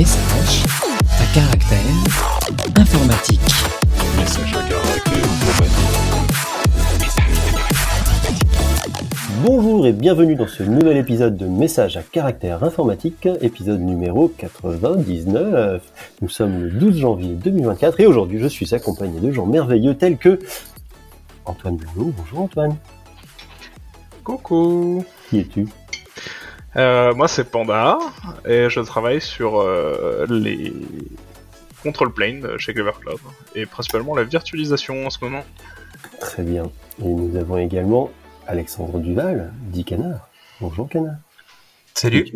Message à caractère informatique. Message à caractère informatique. Bonjour et bienvenue dans ce nouvel épisode de Message à caractère informatique, épisode numéro 99. Nous sommes le 12 janvier 2024 et aujourd'hui je suis accompagné de gens merveilleux tels que Antoine Blondeau. Bonjour Antoine. Coucou Qui es-tu? Euh, Moi c'est Panda et je travaille sur euh, les control planes chez Clever Cloud et principalement la virtualisation en ce moment. Très bien. Et nous avons également Alexandre Duval, dit Canard. Bonjour Canard. Salut.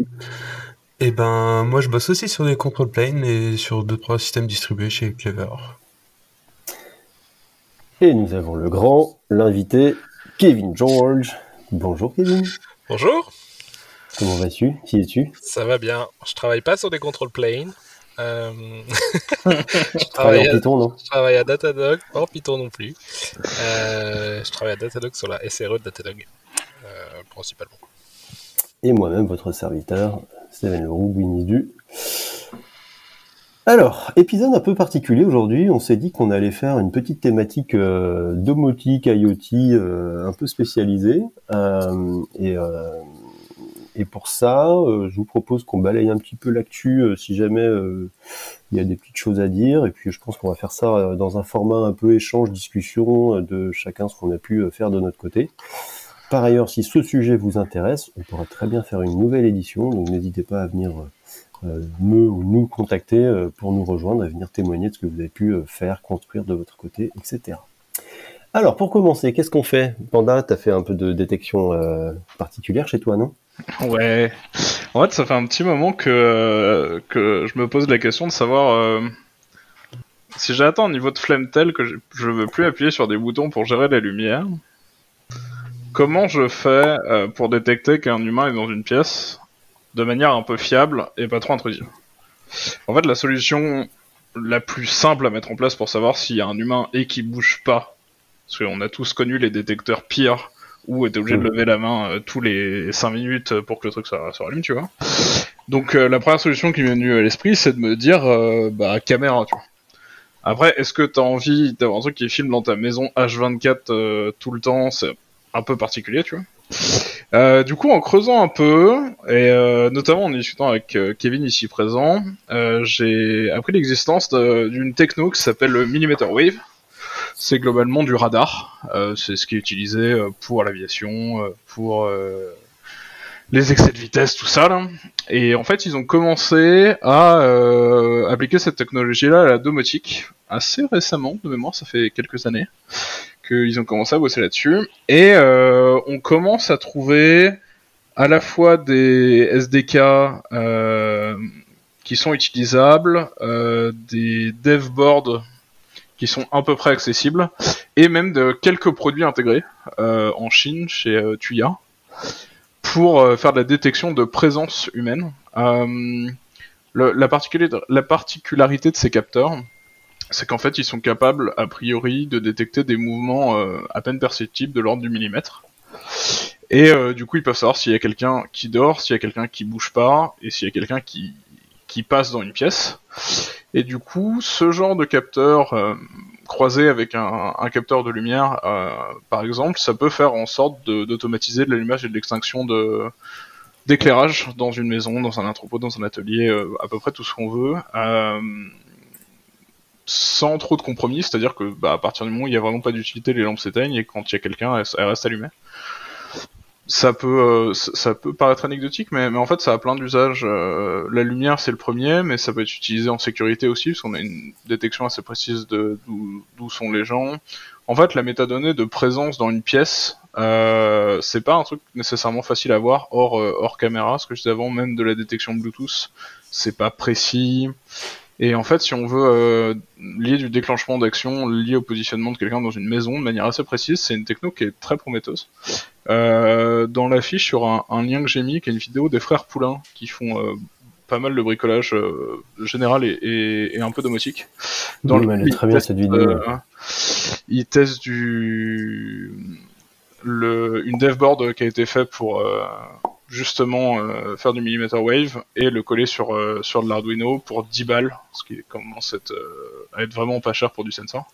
Et ben moi je bosse aussi sur des control planes et sur deux trois systèmes distribués chez Clever. Et nous avons le grand, l'invité, Kevin George. Bonjour Kevin. Bonjour. Comment vas-tu? Qui es-tu? Ça va bien. Je travaille pas sur des control planes. Euh... je travaille en Python, non? Je travaille à Datadog, pas en Python non plus. Euh, je travaille à Datadog sur la SRE de Datadog, euh, principalement. Et moi-même, votre serviteur, Steven Leroux, Winnie Du. Alors, épisode un peu particulier aujourd'hui. On s'est dit qu'on allait faire une petite thématique domotique, IoT, un peu spécialisée. Et, et, pour ça, je vous propose qu'on balaye un petit peu l'actu si jamais il y a des petites choses à dire. Et puis, je pense qu'on va faire ça dans un format un peu échange, discussion de chacun ce qu'on a pu faire de notre côté. Par ailleurs, si ce sujet vous intéresse, on pourra très bien faire une nouvelle édition. Donc, n'hésitez pas à venir me ou nous contacter pour nous rejoindre, à venir témoigner de ce que vous avez pu faire, construire de votre côté, etc. Alors, pour commencer, qu'est-ce qu'on fait? Panda, tu as fait un peu de détection euh, particulière chez toi, non? Ouais. En fait, ça fait un petit moment que, que je me pose la question de savoir euh, si j'ai atteint un niveau de flemme tel que je ne veux plus appuyer sur des boutons pour gérer la lumière. Comment je fais euh, pour détecter qu'un humain est dans une pièce de manière un peu fiable et pas trop intrusive. En fait, la solution la plus simple à mettre en place pour savoir s'il y a un humain et qui bouge pas, parce qu'on a tous connu les détecteurs pires où était obligé de lever la main euh, tous les 5 minutes pour que le truc se, rallume, tu vois. Donc euh, la première solution qui m'est venue à l'esprit, c'est de me dire, euh, bah caméra, tu vois. Après, est-ce que t'as envie d'avoir un truc qui filme dans ta maison H24 tout le temps C'est un peu particulier, tu vois. Du coup, en creusant un peu, et notamment en discutant avec Kevin ici présent, j'ai appris l'existence d'une techno qui s'appelle le Millimeter Wave. C'est globalement du radar. c'est ce qui est utilisé pour l'aviation, pour les excès de vitesse, tout ça. Là. Et en fait, ils ont commencé à appliquer cette technologie-là à la domotique assez récemment, de mémoire, ça fait quelques années qu'ils ont commencé à bosser là-dessus. Et euh, on commence à trouver à la fois des SDK euh, qui sont utilisables, euh, des dev boards qui sont à peu près accessibles, et même de quelques produits intégrés euh, en Chine chez euh, Tuya pour euh, faire de la détection de présence humaine. Le, la, particularité, la particularité de ces capteurs, c'est qu'en fait ils sont capables a priori de détecter des mouvements euh, à peine perceptibles de l'ordre du millimètre. Et euh, du coup ils peuvent savoir s'il y a quelqu'un qui dort, s'il y a quelqu'un qui bouge pas, et s'il y a quelqu'un qui, qui passe dans une pièce. Et du coup ce genre de capteur euh, croisé avec un, capteur de lumière par exemple, ça peut faire en sorte d'automatiser de, l'allumage et de l'extinction d'éclairage dans une maison, dans un entrepôt, dans un atelier, à peu près tout ce qu'on veut sans trop de compromis, c'est-à-dire que bah, à partir du moment où il n'y a vraiment pas d'utilité, les lampes s'éteignent et quand il y a quelqu'un, elles, restent allumées. Ça peut, euh, ça peut paraître anecdotique, mais, mais en fait ça a plein d'usages. Euh, la lumière c'est le premier, mais ça peut être utilisé en sécurité aussi, parce qu'on a une détection assez précise de d'où sont les gens. En fait, la métadonnée de présence dans une pièce, euh, c'est pas un truc nécessairement facile à voir hors, euh, hors caméra, ce que je disais avant, même de la détection Bluetooth, c'est pas précis. Et en fait, si on veut euh, lier du déclenchement d'action lié au positionnement de quelqu'un dans une maison de manière assez précise, c'est une techno qui est très prometteuse. Euh, dans l'affiche, sur un, un, lien que j'ai mis, qui est une vidéo des frères Poulain, qui font euh, pas mal de bricolage euh, général et, et, et, un peu domotique. Dans oui, le, très bien cette vidéo. Euh, ils testent du... Le, une devboard qui a été faite pour justement euh, faire du millimeter wave et le coller sur euh, de l'Arduino pour 10 balles, ce qui commence à être, euh, à être vraiment pas cher pour du sensor.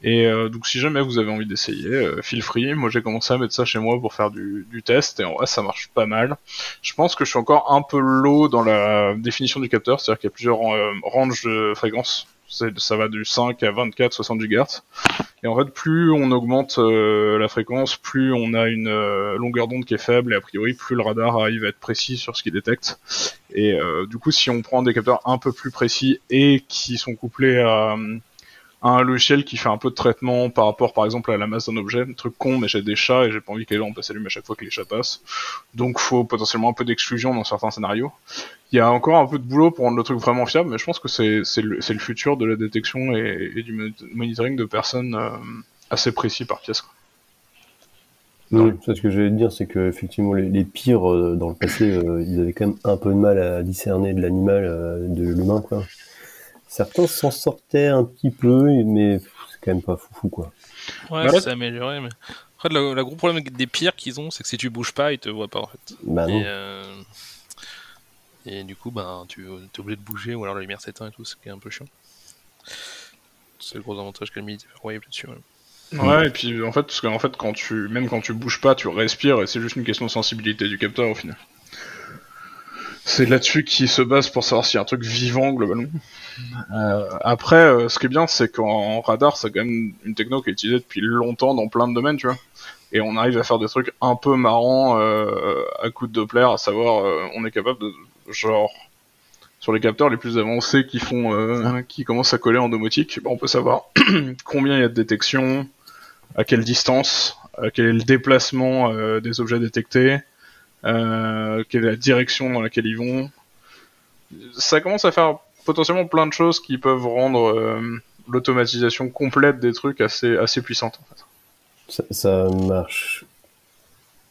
Et donc si jamais vous avez envie d'essayer, feel free. Moi j'ai commencé à mettre ça chez moi pour faire du, du test et en vrai ça marche pas mal. Je pense que je suis encore un peu low dans la définition du capteur, c'est-à-dire qu'il y a plusieurs ranges de fréquences. Ça va du 5 à 24, 60 GHz. Et en fait, plus on augmente euh, la fréquence, plus on a une euh, longueur d'onde qui est faible, et a priori, plus le radar arrive à être précis sur ce qu'il détecte. Et euh, du coup, si on prend des capteurs un peu plus précis et qui sont couplés à, à un logiciel qui fait un peu de traitement par rapport, par exemple, à la masse d'un objet, un truc con, mais j'ai des chats et j'ai pas envie qu'elle en passe allume à chaque fois que les chats passent. Donc, faut potentiellement un peu d'exclusion dans certains scénarios. Il y a encore un peu de boulot pour rendre le truc vraiment fiable, mais je pense que c'est le, futur de la détection et, et du mo- monitoring de personnes euh, assez précis par pièce. quoi. Oui, c'est ce que j'allais te dire, c'est que effectivement les, les pires euh, dans le passé, euh, ils avaient quand même un peu de mal à discerner de l'animal euh, de l'humain, quoi. Certains s'en sortaient un petit peu, mais c'est quand même pas foufou, quoi. Ouais, Bah c'est amélioré, mais. Après, le, le gros problème des pires qu'ils ont, c'est que si tu bouges pas, ils te voient pas en fait. Bah non. Et, euh, et du coup, ben, tu es obligé de bouger ou alors la lumière s'éteint et tout, ce qui est un peu chiant. C'est le gros avantage que le Wave là-dessus. ouais. Ouais, et puis en fait, parce qu'en fait, quand tu, même quand tu bouges pas, tu respires, et c'est juste une question de sensibilité du capteur au final. C'est là-dessus qu'il se base pour savoir s'il y a un truc vivant globalement. Euh, après, euh, ce qui est bien, c'est qu'en radar, c'est quand même une techno qui est utilisée depuis longtemps dans plein de domaines, tu vois. Et on arrive à faire des trucs un peu marrants euh, à coup de Doppler, à savoir, euh, on est capable de, genre, sur les capteurs les plus avancés qui font, euh, qui commencent à coller en domotique, bah, on peut savoir combien il y a de détection, à quelle distance, euh, quel est le déplacement euh, des objets détectés, quelle est la direction dans laquelle ils vont. Ça commence à faire potentiellement plein de choses qui peuvent rendre euh, l'automatisation complète des trucs assez, assez puissante. En fait. Ça, ça marche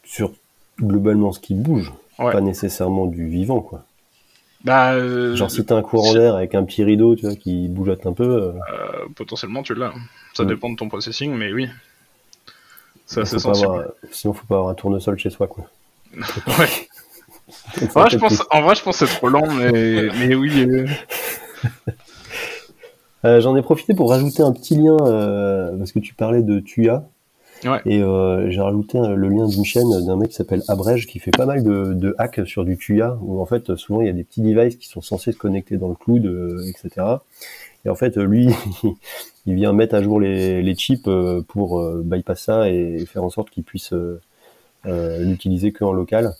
sur globalement ce qui bouge, Ouais. pas nécessairement du vivant, quoi. Bah, euh, Genre si t'as un courant d'air avec un petit rideau, tu vois, qui bougeote un peu, euh, euh, potentiellement tu l'as. Ça Ouais. dépend de ton processing, mais oui. C'est assez sensible. avoir, sinon faut pas avoir un tournesol chez soi, quoi. Ouais. En vrai, je pense, en vrai, je pense que c'est trop lent, mais, mais oui. euh, Euh, J'en ai profité pour rajouter un petit lien euh, parce que tu parlais de Tuya. Ouais. Et euh, j'ai rajouté le lien d'une chaîne d'un mec qui s'appelle Abrège qui fait pas mal de, de hacks sur du Tuya où en fait souvent il y a des petits devices qui sont censés se connecter dans le cloud, euh, etc. Et en fait lui il vient mettre à jour les, les chips pour euh, bypass ça et faire en sorte qu'ils puissent l'utiliser que en local.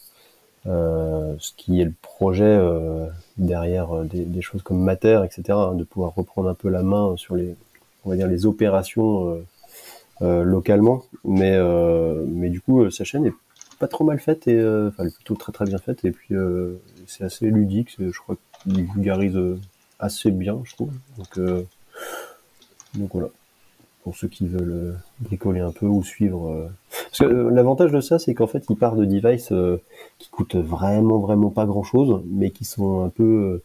Euh, ce qui est le projet euh, derrière euh, des, choses comme Mater, etc., hein, de pouvoir reprendre un peu la main sur les, on va dire les opérations euh, euh, localement. Mais, euh, mais du coup, euh, sa chaîne est pas trop mal faite et euh, enfin plutôt très très bien faite et puis euh, c'est assez ludique. Je crois qu'il vulgarise euh, assez bien, je trouve. Euh, donc voilà. Pour ceux qui veulent euh, bricoler un peu ou suivre. euh. Parce que euh, l'avantage de ça, c'est qu'en fait, il part de devices euh, qui coûtent vraiment vraiment pas grand chose, mais qui sont un peu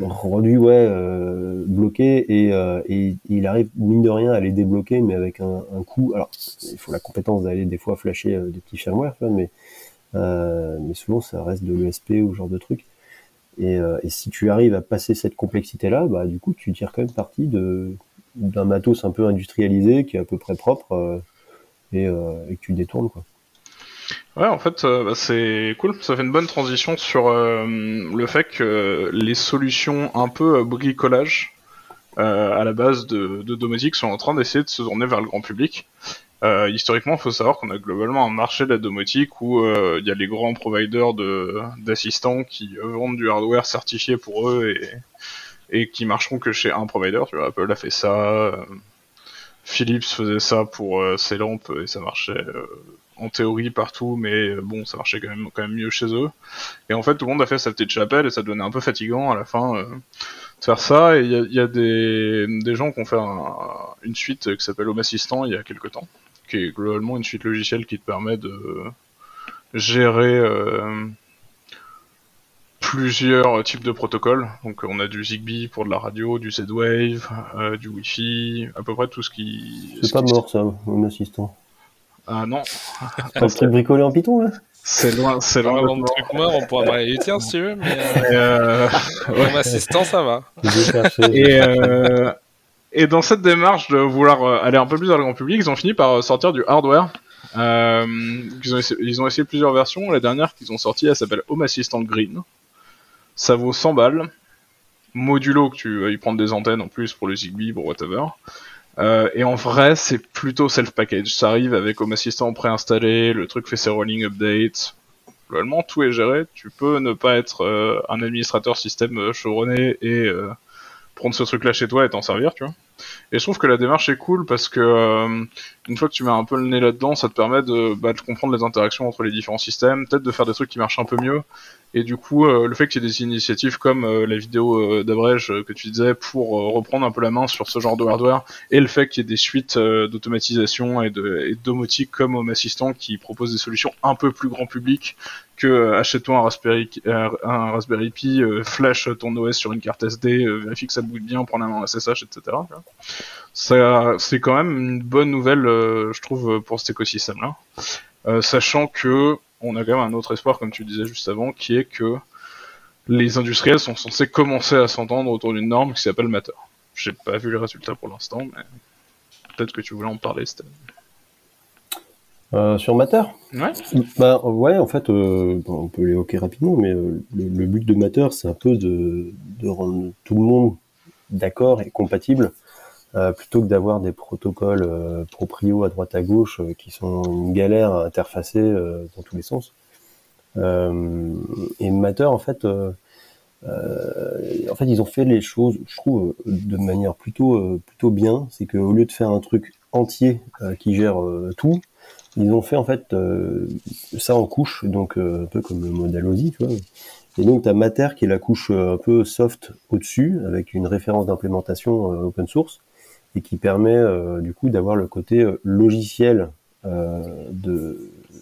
rendus ouais euh, bloqués et, euh, et il arrive mine de rien à les débloquer, mais avec un, un coût. Alors, il faut la compétence d'aller des fois flasher euh, des petits firmware, tu vois, mais euh, mais souvent ça reste de l'ESP ou ce genre de truc. Et, euh, et si tu arrives à passer cette complexité-là, bah du coup tu tires quand même parti de d'un matos un peu industrialisé qui est à peu près propre euh, et, euh, et que tu détournes quoi. Ouais, en fait, euh, bah, c'est cool. Ça fait une bonne transition sur le fait que les solutions un peu bricolage à la base de, de domotique sont en train d'essayer de se tourner vers le grand public. Historiquement, il faut savoir qu'on a globalement un marché de la domotique où il y a les grands providers de d'assistants qui vendent du hardware certifié pour eux et et qui marcheront que chez un provider. Apple a fait ça. euh, Philips faisait ça pour euh, ses lampes et ça marchait euh, en théorie partout, mais bon, ça marchait quand même, mieux chez eux. Et en fait, tout le monde a fait sa petite chapelle et ça devenait un peu fatigant à la fin de faire ça. Et il y a, des, gens qui ont fait un- une suite qui s'appelle Home Assistant il y a quelques temps, qui est globalement une suite logicielle qui te permet de gérer plusieurs types de protocoles. Donc on a du Zigbee pour de la radio, du Z-Wave, euh, du Wi-Fi, à peu près tout ce qui... C'est ce pas qui- mort ça, mon assistant. Ah non, Pas le truc bricolé en Python là C'est loin, c'est loin. le d'être truc mort, on pourra parler du tien si tu veux, mais euh, euh, mon assistant, ça va. Je vais chercher. et, euh, et dans cette démarche de vouloir euh, aller un peu plus vers le grand public, ils ont fini par euh, sortir du hardware. Euh, ils, ont essayé, ils ont essayé plusieurs versions. La dernière qu'ils ont sortie, elle s'appelle Home Assistant Green. Ça vaut 100 balles. Modulo que tu vas y prendre des antennes en plus pour le Zigbee, pour whatever. Euh, et en vrai, c'est plutôt self-package. Ça arrive avec Home Assistant préinstallé, le truc fait ses rolling updates. Globalement, tout est géré. Tu peux ne pas être euh, un administrateur système euh, chevronné et prendre ce truc-là chez toi et t'en servir, tu vois. Et je trouve que la démarche est cool parce que une fois que tu mets un peu le nez là-dedans, ça te permet de, bah, de comprendre les interactions entre les différents systèmes, peut-être de faire des trucs qui marchent un peu mieux. Et du coup, euh, le fait qu'il y ait des initiatives comme euh, la vidéo euh, d'Abrège que tu disais pour reprendre un peu la main sur ce genre de hardware, et le fait qu'il y ait des suites d'automatisation et de domotique comme Home Assistant qui proposent des solutions un peu plus grand public que achète-toi un Raspberry, un Raspberry Pi, flash ton OS sur une carte SD, vérifie que ça boot bien, prends la main SSH, etc. Ça, c'est quand même une bonne nouvelle, je trouve, pour cet écosystème-là. Euh, sachant que on a quand même un autre espoir, comme tu disais juste avant, qui est que les industriels sont censés commencer à s'entendre autour d'une norme qui s'appelle Matter. J'ai pas vu les résultats pour l'instant, mais peut-être que tu voulais en parler. Stan. Euh, sur Matter? Ouais. Bah ouais, en fait, euh, bon, on peut l'évoquer rapidement, mais euh, le, le but de Matter, c'est un peu de, de rendre tout le monde d'accord et compatible, plutôt que d'avoir des protocoles euh, proprio à droite à gauche euh, qui sont une galère à interfacer euh, dans tous les sens. Euh, et Matter, en fait, euh, euh, en fait, ils ont fait les choses, je trouve, de manière plutôt euh, plutôt bien. C'est qu'au lieu de faire un truc entier euh, qui gère euh, tout, ils ont fait en fait euh, ça en couche, donc euh, un peu comme le modèle OSI, tu vois. Et donc tu as Mater qui est la couche euh, un peu soft au-dessus, avec une référence d'implémentation euh, open source, et qui permet euh, du coup d'avoir le côté euh, logiciel euh,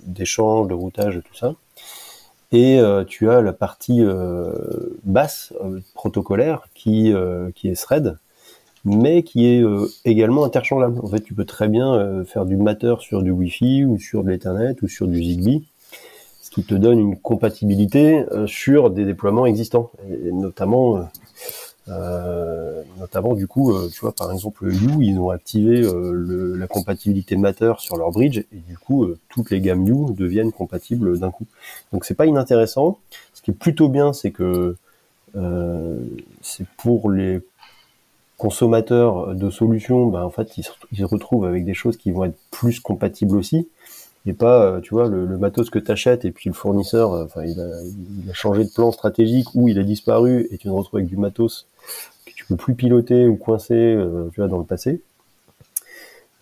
d'échange, de routage, tout ça. Et tu as la partie basse, protocolaire, qui, est Thread, mais qui est également interchangeable. En fait, tu peux très bien faire du Matter sur du Wi-Fi ou sur de l'Ethernet ou sur du Zigbee, ce qui te donne une compatibilité sur des déploiements existants, notamment, euh, notamment du coup, euh, tu vois, par exemple, You, ils ont activé euh, le- la compatibilité Matter sur leur bridge, et du coup, euh, toutes les gammes You deviennent compatibles d'un coup. Donc, c'est pas inintéressant. Ce qui est plutôt bien, c'est que euh, c'est pour les consommateurs de solutions, ben, en fait, ils se, retrouvent avec des choses qui vont être plus compatibles aussi. Et pas, euh, tu vois, le, le matos que tu achètes et puis le fournisseur, enfin, il, a, il a changé de plan stratégique ou il a disparu et tu te retrouves avec du matos que tu peux plus piloter ou coincer, euh, tu vois, dans le passé.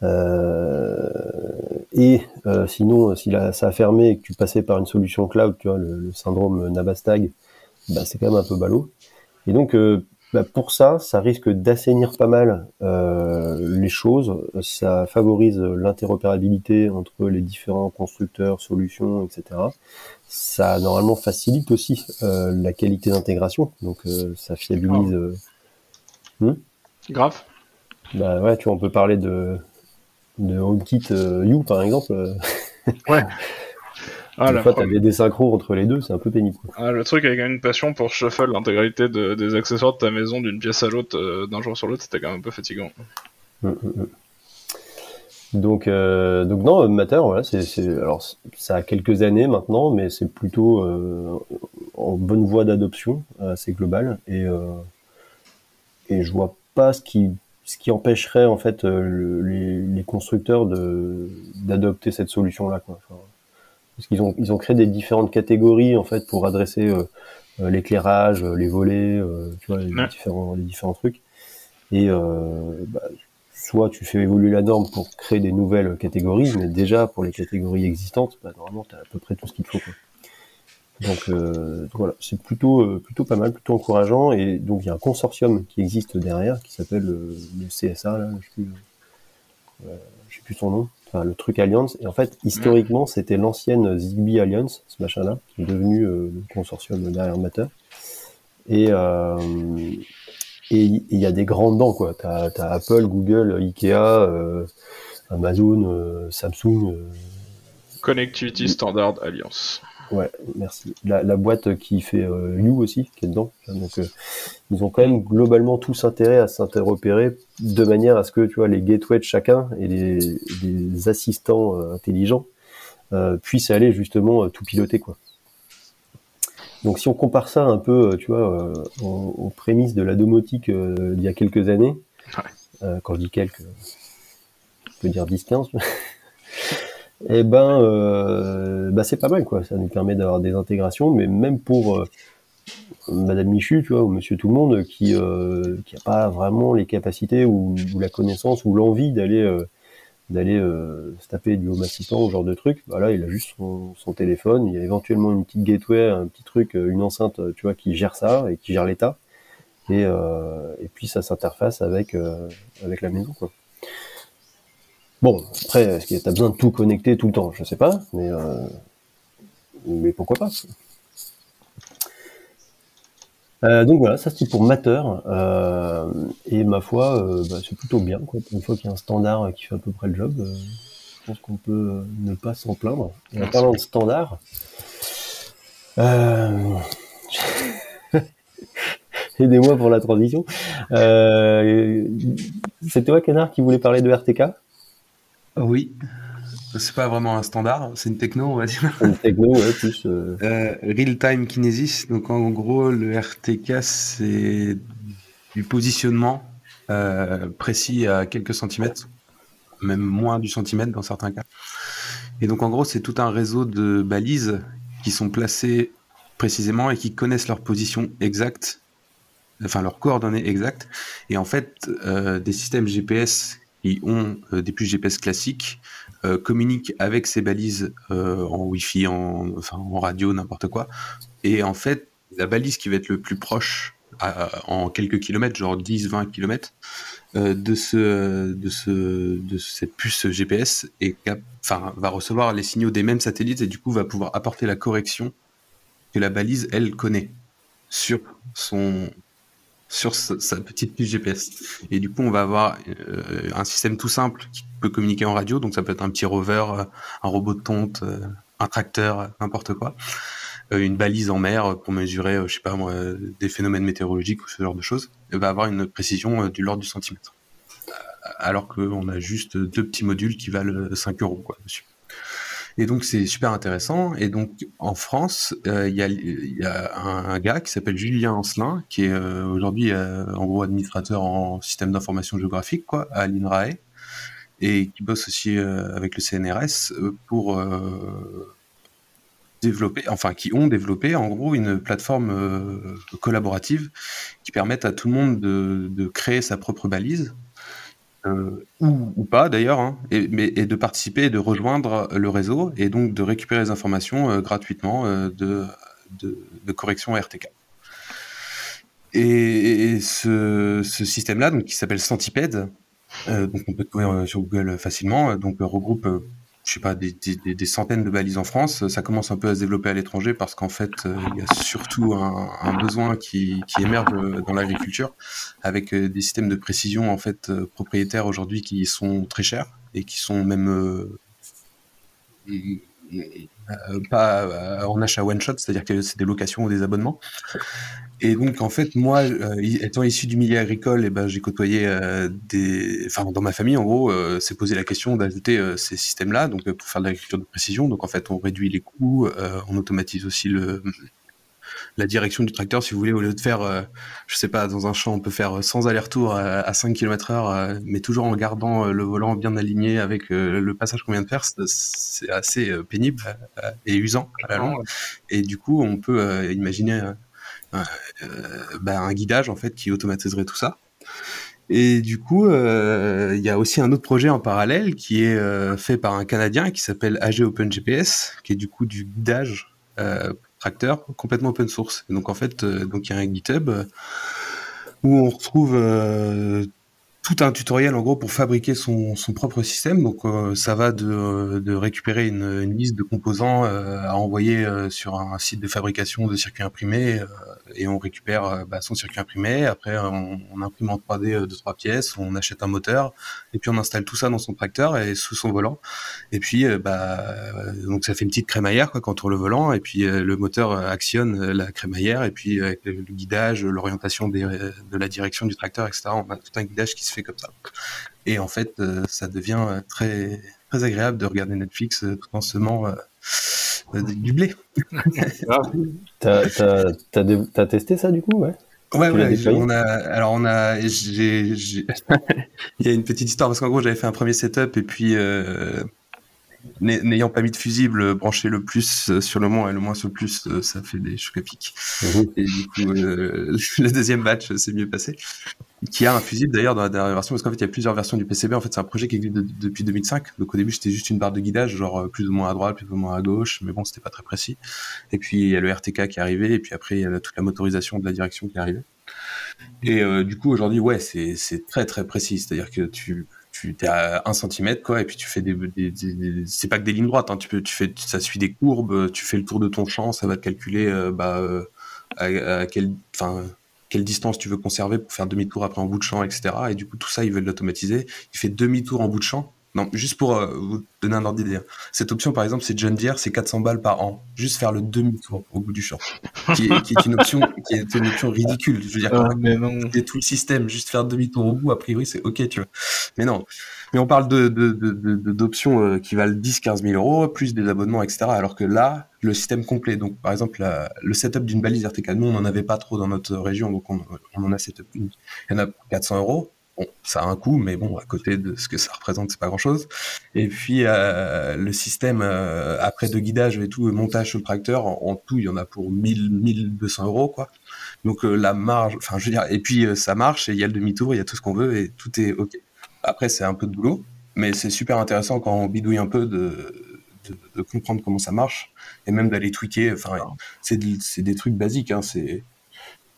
Euh, et euh, sinon, si ça a fermé et que tu passais par une solution cloud, tu vois, le, syndrome Nabastag, bah, c'est quand même un peu ballot. Et donc, bah, pour ça, ça risque d'assainir pas mal les choses. Ça favorise l'interopérabilité entre les différents constructeurs, solutions, etc. Ça normalement facilite aussi euh, la qualité d'intégration. Donc, euh, ça fiabilise. euh, Grave. bah ouais, tu vois, on peut parler de de HomeKit euh, You par exemple. Euh, Ah, des la fois, t'as des désynchros entre les deux, c'est un peu pénible. ah, le truc avec une passion pour shuffle l'intégralité de- des accessoires de ta maison d'une pièce à l'autre, d'un jour sur l'autre, c'était quand même un peu fatigant. Mm, mm, mm. Donc, euh, donc non, Matter, voilà, c'est, c'est, alors ça a quelques années maintenant, mais c'est plutôt euh, en bonne voie d'adoption, euh, c'est global, et euh, et je vois pas ce qui ce qui empêcherait en fait euh, le- les, les constructeurs de d'adopter cette solution-là, quoi. Enfin, parce qu'ils ont ils ont créé des différentes catégories en fait pour adresser euh, euh, l'éclairage, euh, les volets, euh, tu vois, les Ouais. différents les différents trucs, et euh, bah, soit tu fais évoluer la norme pour créer des nouvelles catégories, mais déjà pour les catégories existantes, bah, normalement tu as à peu près tout ce qu'il te faut. Quoi. Donc, euh, donc voilà, c'est plutôt euh, plutôt pas mal, plutôt encourageant, et donc il y a un consortium qui existe derrière qui s'appelle euh, le CSA, là, je sais plus, je sais plus son nom, enfin le truc Alliance, et en fait historiquement c'était l'ancienne Zigbee Alliance, ce machin-là, qui est devenu le consortium derrière Matter, et euh, et il y a des grands dents quoi. T'as as Apple, Google, Ikea, euh, Amazon, euh, Samsung. euh, Connectivity Standard Alliance. Ouais, merci. La, la boîte qui fait euh, You aussi, qui est dedans. Donc, euh, ils ont quand même globalement tous intérêt à s'interopérer de manière à ce que tu vois les gateways de chacun et les, les assistants euh, intelligents euh, puissent aller justement tout piloter quoi. Donc si on compare ça un peu, euh, tu vois, euh, aux, aux prémices de la domotique euh, d'il y a quelques années, Ouais. euh, quand je dis quelques, je peux dire 10-15, eh ben, euh, bah c'est pas mal quoi. Ça nous permet d'avoir des intégrations, mais même pour euh, Madame Michu, tu vois, ou Monsieur Tout le Monde, qui euh, qui a pas vraiment les capacités ou, ou la connaissance ou l'envie d'aller euh, d'aller euh, se taper du home assistant, ce genre de truc. Bah là, il a juste son, téléphone. Il y a éventuellement une petite gateway, un petit truc, euh, une enceinte, euh, tu vois, qui gère ça et qui gère l'état. Et, puis ça s'interface avec la maison, quoi. Bon, après, est-ce que t'as besoin de tout connecter tout le temps? Je sais pas, mais mais pourquoi pas? Euh, donc voilà, ça c'est pour Matter. Euh, et ma foi, euh, bah, c'est plutôt bien. Quoi. Une fois qu'il y a un standard qui fait à peu près le job, euh, je pense qu'on peut ne pas s'en plaindre. Et en parlant de standard, euh... aidez-moi pour la transition. Euh... C'est toi, Canard, qui voulait parler de RTK Oui. C'est pas vraiment un standard, c'est une techno, on va dire. Une techno, ouais, plus. euh, Euh, Real-time kinesis. Donc en gros, le RTK, c'est du positionnement euh, précis à quelques centimètres, même moins du centimètre dans certains cas. Et donc en gros, c'est tout un réseau de balises qui sont placées précisément et qui connaissent leur position exacte, enfin leurs coordonnées exactes. Et en fait, des systèmes GPS qui ont des puces GPS classiques euh, communiquent avec ces balises euh, en Wi-Fi, en, radio, n'importe quoi. Et en fait, la balise qui va être le plus proche en quelques kilomètres, genre 10-20 kilomètres, euh, de, ce, de, ce, de cette puce GPS va recevoir les signaux des mêmes satellites et du coup va pouvoir apporter la correction que la balise, elle, connaît sur son sur sa, petite puce GPS. Et du coup, on va avoir euh, un système tout simple qui peut communiquer en radio. Donc, ça peut être un petit rover, euh, un robot de tonte, euh, un tracteur, n'importe quoi. Une balise en mer pour mesurer, je sais pas moi, des phénomènes météorologiques ou ce genre de choses. Elle va avoir une précision du l'ordre du centimètre. Alors qu'on a juste deux petits modules qui valent 5 euros quoi, dessus. Et donc c'est super intéressant. Et donc en France, euh, il y, a, un, gars qui s'appelle Julien Ancelin, qui est euh, aujourd'hui euh, en gros administrateur en système d'information géographique quoi, à l'INRAE, et qui bosse aussi avec le CNRS pour développer, enfin qui ont développé en gros une plateforme collaborative qui permet à tout le monde de, de créer sa propre balise euh, ou, pas d'ailleurs, hein, et, de participer et de rejoindre le réseau et donc de récupérer les informations euh, gratuitement euh, de, correction RTK. Et, ce, système-là, qui s'appelle Centipede, donc on peut trouver sur Google facilement, donc regroupe, je sais pas, des, des, des centaines de balises en France. Ça commence un peu à se développer à l'étranger parce qu'en fait, euh, il y a surtout un, besoin qui, qui émerge euh, dans l'agriculture avec euh, des systèmes de précision en fait euh, propriétaires aujourd'hui qui sont très chers et qui sont même euh, euh, pas euh, en achat one shot, c'est-à-dire que c'est des locations ou des abonnements. Et donc en fait moi, euh, étant issu du milieu agricole, et ben j'ai côtoyé euh, des, enfin dans ma famille en gros, euh, c'est posé la question d'ajouter euh, ces systèmes-là, donc pour faire de l'agriculture de précision. Donc en fait on réduit les coûts, on automatise aussi le la direction du tracteur, si vous voulez, au lieu de faire, je sais pas, dans un champ, on peut faire 100 allers-retours à, à 5 km heure, mais toujours en gardant le volant bien aligné avec le passage qu'on vient de faire, c'est- assez pénible et usant à la longue. Et du coup, on peut imaginer bah, un guidage, en fait, qui automatiserait tout ça. Et du coup, euh, il y a aussi un autre projet en parallèle qui est euh, fait par un Canadien qui s'appelle AG OpenGPS, qui est du coup du guidage euh, tracteur complètement open source. Et donc en fait, euh, donc il y a un GitHub euh, où on retrouve euh, tout un tutoriel en gros pour fabriquer son, son propre système. Donc euh, ça va de, de récupérer une, liste de composants euh, à envoyer euh, sur un site de fabrication de circuits imprimés euh, et on récupère euh, bah, son circuit imprimé. Après on, on imprime en 3D euh, deux trois pièces, on achète un moteur et puis on installe tout ça dans son tracteur et sous son volant. Et puis euh, bah euh, donc ça fait une petite crémaillère quoi quand on tourne le volant et puis euh, le moteur actionne la crémaillère et puis avec le, guidage, l'orientation de la direction du tracteur, etc. On a tout un guidage qui se fait comme ça. Et en fait, ça devient très très agréable de regarder Netflix tout en semant du blé. Dé- t'as testé ça du coup, ouais Ouais, ouais. On a, alors on a, j'ai, j'ai- il y a une petite histoire parce qu'en gros j'avais fait un premier setup et puis euh, n'ay- n'ayant pas mis de fusible, brancher le plus euh, sur le moins et le moins sur le plus, euh, ça fait des chocs à pic. Mhm. Et du coup, euh, le deuxième batch s'est mieux passé. Qui a un fusible d'ailleurs dans la dernière version, parce qu'en fait il y a plusieurs versions du PCB. En fait, c'est un projet qui existe de- depuis 2005. Donc au début c'était juste une barre de guidage, genre euh, plus ou moins à droite, plus ou moins à gauche, mais bon c'était pas très précis. Et puis il y a le RTK qui est arrivé, et puis après il y a toute la motorisation de la direction qui est arrivée. Et euh, du coup aujourd'hui ouais c'est très très précis, c'est-à-dire que tu tu es à 1 cm quoi et puis tu fais des, c'est pas que des lignes droites hein, tu peux tu fais ça suit des courbes tu fais le tour de ton champ ça va te calculer euh, bah à, à quelle enfin quelle distance tu veux conserver pour faire demi-tour après en bout de champ etc et du coup tout ça ils veulent l'automatiser. Il fait demi-tour en bout de champ non juste pour euh, vous donner un ordre d'idée cette option par exemple c'est John Deere c'est 400 balles par an juste faire le demi-tour au bout du champ qui est, qui est une option qui est une option ridicule je veux dire Ah, mais non. tout le système, juste faire demi-tour au bout, a priori, c'est ok, tu vois. Mais non. Mais on parle de, de, de, de- de- d'options euh, qui valent 10, 15 000 euros, plus des abonnements, etc. Alors que là, le système complet, donc par exemple, la- le setup d'une balise RTK, nous, on n'en avait pas trop dans notre région, donc on, on en a setup. Il y en a pour 400 euros. Bon, ça a un coût, mais bon, à côté de ce que ça représente, c'est pas grand chose. Et puis, euh, le système, euh, après de guidage et tout, montage sur le tracteur, en, en tout, il y en a pour 1000, 1200 euros, quoi. Donc euh, la marge, enfin je veux dire, et puis ça marche, et il y a le demi-tour, il y a tout ce qu'on veut, et tout est ok. Après c'est un peu de boulot, mais c'est super intéressant quand on bidouille un peu de, de, de comprendre comment ça marche, et même d'aller tweaker, enfin c'est des- c'est des trucs basiques, hein, c'est...